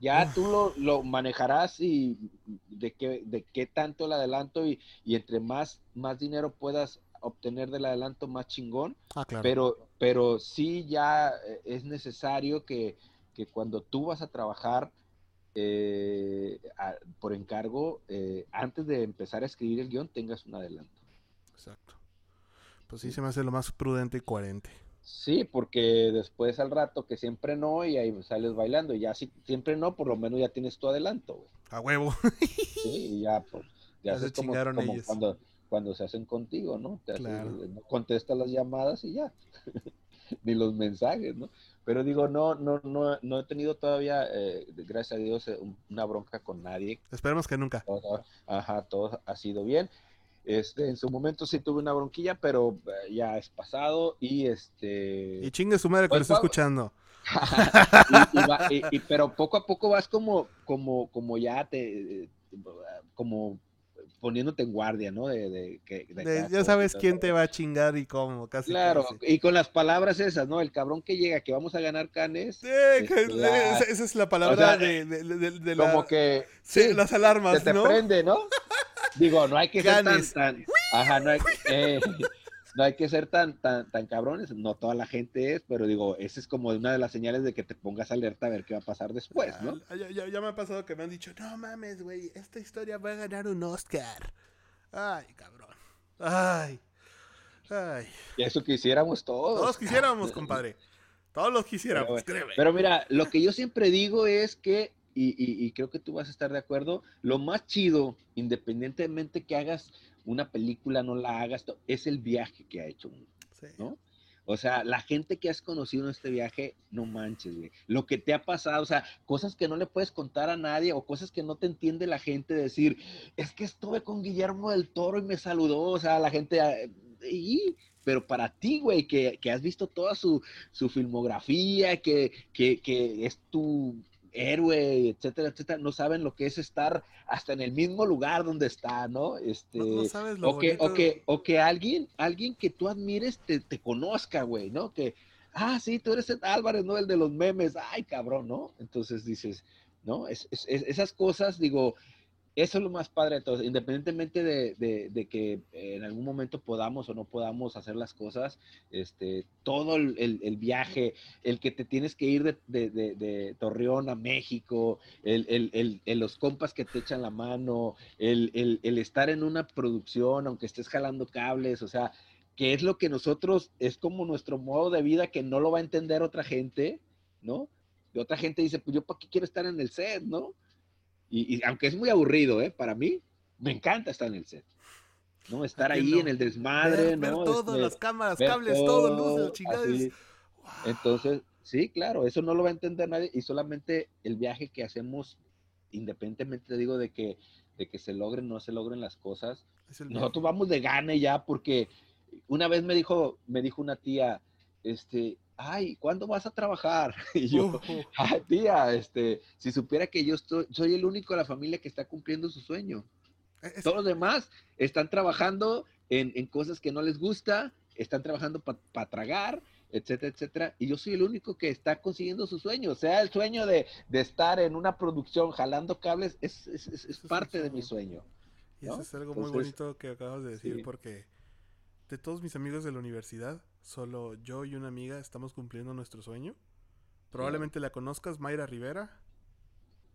Ya tú lo, lo, manejarás y de qué, de qué tanto el adelanto y, entre más, más dinero puedas obtener del adelanto, más chingón. Ah, claro. Pero, pero sí ya eh, es necesario que, cuando tú vas a trabajar eh, por encargo, eh, antes de empezar a escribir el guion, tengas un adelanto. Exacto. Pues sí, se me hace lo más prudente y coherente. Sí, porque después al rato que siempre no y ahí sales bailando. Y ya si siempre no, por lo menos ya tienes tu adelanto, güey. A huevo. Sí, y ya, pues, ya, se como, cuando, cuando se hacen contigo, ¿no? Te no contestas las llamadas y ya. Ni los mensajes, ¿no? Pero digo, no, no, no, no he tenido todavía, eh, gracias a Dios, eh, una bronca con nadie. Esperemos que nunca. ajá, todo ha sido bien. Este, en su momento sí tuve una bronquilla, pero eh, ya es pasado y este... Y chingue su madre que pues lo está escuchando. y, pero poco a poco vas como, como, como ya te, como poniéndote en guardia, ¿no? De, ya sabes quién te va a chingar y cómo, casi. Claro, y con las palabras esas, ¿no? El cabrón que llega, que vamos a ganar canes. Sí, este, esa es la palabra de, de, Como que... Sí, las alarmas, se te prende, ¿no? Digo, no hay que ser tan, ajá, no hay, eh, no hay que ser tan, tan, tan cabrones, no toda la gente es, pero digo, esa es como una de las señales de que te pongas alerta a ver qué va a pasar después, ¿no? Ah, ya, ya, me ha pasado que me han dicho, no mames, güey, esta historia va a ganar un Oscar. Ay, cabrón. Ay. Ay. Y eso quisiéramos todos. Todos quisiéramos, compadre. Todos los quisiéramos, pero, pero mira, lo que yo siempre digo es que y, creo que tú vas a estar de acuerdo, lo más chido, independientemente que hagas una película, no la hagas, es el viaje que ha hecho ¿no? O sea, la gente que has conocido en este viaje, no manches, güey. Lo que te ha pasado, o sea, cosas que no le puedes contar a nadie o cosas que no te entiende la gente decir, es que estuve con Guillermo del Toro y me saludó, o sea, la gente, ah, y, pero para ti, güey, que, has visto toda su, filmografía, que, que, que es tu héroe, etcétera, etcétera, no saben lo que es estar hasta en el mismo lugar donde está, ¿no? Este, no, sabes lo o, que, o, que, o que alguien, alguien que tú admires te, te conozca, güey, ¿no? Que, ah, sí, tú eres Álvarez, ¿no? El de los memes, ay, cabrón, ¿no? Entonces dices, ¿no? Es, es, esas cosas, digo, eso es lo más padre de todo, independientemente de, que en algún momento podamos o no podamos hacer las cosas, este, todo el, viaje, el que te tienes que ir de, Torreón a México, el, los compas que te echan la mano, el, estar en una producción, aunque estés jalando cables, o sea, que es lo que nosotros, es como nuestro modo de vida que no lo va a entender otra gente, ¿no? Y otra gente dice, pues yo para qué quiero estar en el set, ¿no? Y, aunque es muy aburrido, ¿eh? Para mí, me encanta estar en el set. ¿no? Estar ahí en el desmadre, ver, ¿no? Todo, este, las cámaras, cables, todo, luces, chingados. Entonces, sí, claro, eso no lo va a entender nadie y solamente el viaje que hacemos, independientemente, digo, de que, de que se logren o no se logren las cosas, nosotros vamos de gane ya porque una vez me dijo, me dijo una tía, este, ay, ¿cuándo vas a trabajar? Y yo, ay, tía, este, si supiera que yo estoy, soy el único de la familia que está cumpliendo su sueño. E, Todos los demás están trabajando en, cosas que no les gusta, están trabajando para tragar, etcétera, etcétera. Y yo soy el único que está consiguiendo su sueño. O sea, el sueño de, estar en una producción jalando cables es, parte de mi sueño. Y eso es algo muy bonito que acabas de decir porque de todos mis amigos de la universidad, solo yo y una amiga estamos cumpliendo nuestro sueño. Probablemente la conozcas, Mayra Rivera.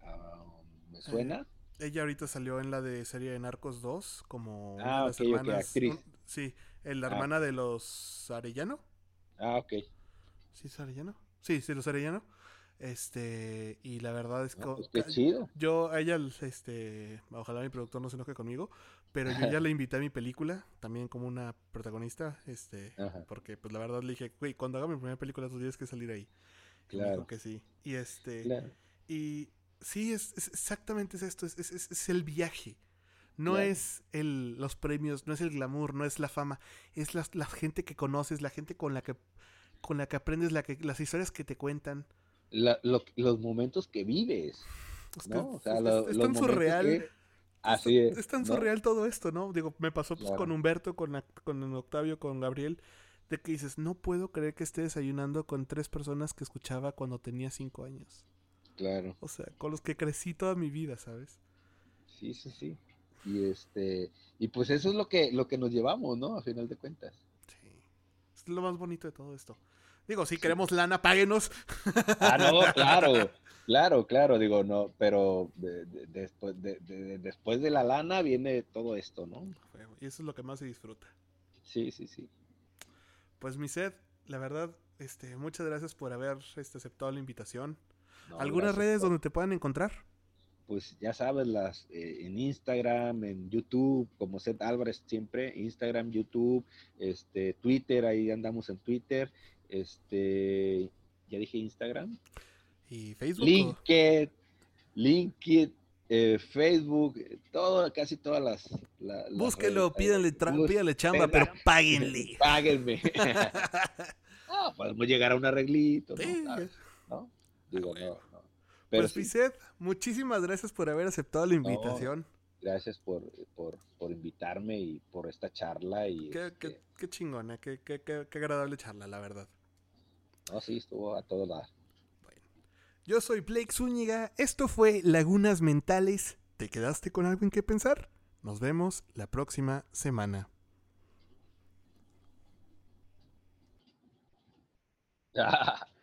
Ah, ¿Me suena? Eh, ella ahorita salió en la de serie de Narcos 2 como ah, las hermanas. sí, la ah. hermana de los Arellano. Ah, ok. ¿Sí es Arellano? Sí, sí, los Arellano. Este, y la verdad es que. Pues qué chido. Yo, a ella, este, ojalá mi productor no se enoje conmigo, pero yo ya le invité a mi película, también como una protagonista, este, porque pues la verdad le dije, güey, cuando haga mi primera película tú tienes que salir ahí. Claro. que sí. Y este, y sí, es, exactamente es esto, es, es, es el viaje. No es el, los premios, no es el glamour, no es la fama, es la, la gente que conoces, la gente con la que, con la que aprendes, la que, las historias que te cuentan los momentos que vives. ¿no? O sea, es, tan surreal. Así es. Es tan surreal todo esto, ¿no? Digo, me pasó pues, con Humberto, con, con Octavio, con Gabriel, de que dices, no puedo creer que esté desayunando con tres personas que escuchaba cuando tenía cinco años. Claro. O sea, con los que crecí toda mi vida, ¿sabes? Sí, sí, sí. Y este, y pues eso es lo que, lo que nos llevamos, ¿no? A final de cuentas. Sí. Es lo más bonito de todo esto. Digo, si queremos lana, páguenos. Ah, no, claro, claro, claro, digo, no, pero después, de, después de la lana viene todo esto, ¿no? Y eso es lo que más se disfruta. Sí, sí, sí. Pues mi sed, la verdad, este, muchas gracias por haber este, aceptado la invitación. ¿Algunas redes donde te puedan encontrar? Pues ya sabes, las eh, en Instagram, en YouTube, como Seth Álvarez siempre, Instagram, YouTube, este, Twitter, ahí andamos en Twitter, este, ya dije Instagram. Y Facebook. LinkedIn, LinkedIn, eh, Facebook, todo, casi todas las. Búsquelo, pídanle, pídanle chamba, pero páguenle. Páguenme. no, podemos llegar a un arreglito. ¿no? Digo, no, no. Pero pues, sí. muchísimas gracias por haber aceptado la invitación. gracias por, por, por, invitarme y por esta charla. Y qué, qué, este qué chingona, qué, qué, qué, agradable charla, la verdad. No, sí, estuvo a todo lado. Bueno. Yo soy Blake Zúñiga. Esto fue Lagunas Mentales. ¿Te quedaste con algo en qué pensar? Nos vemos la próxima semana.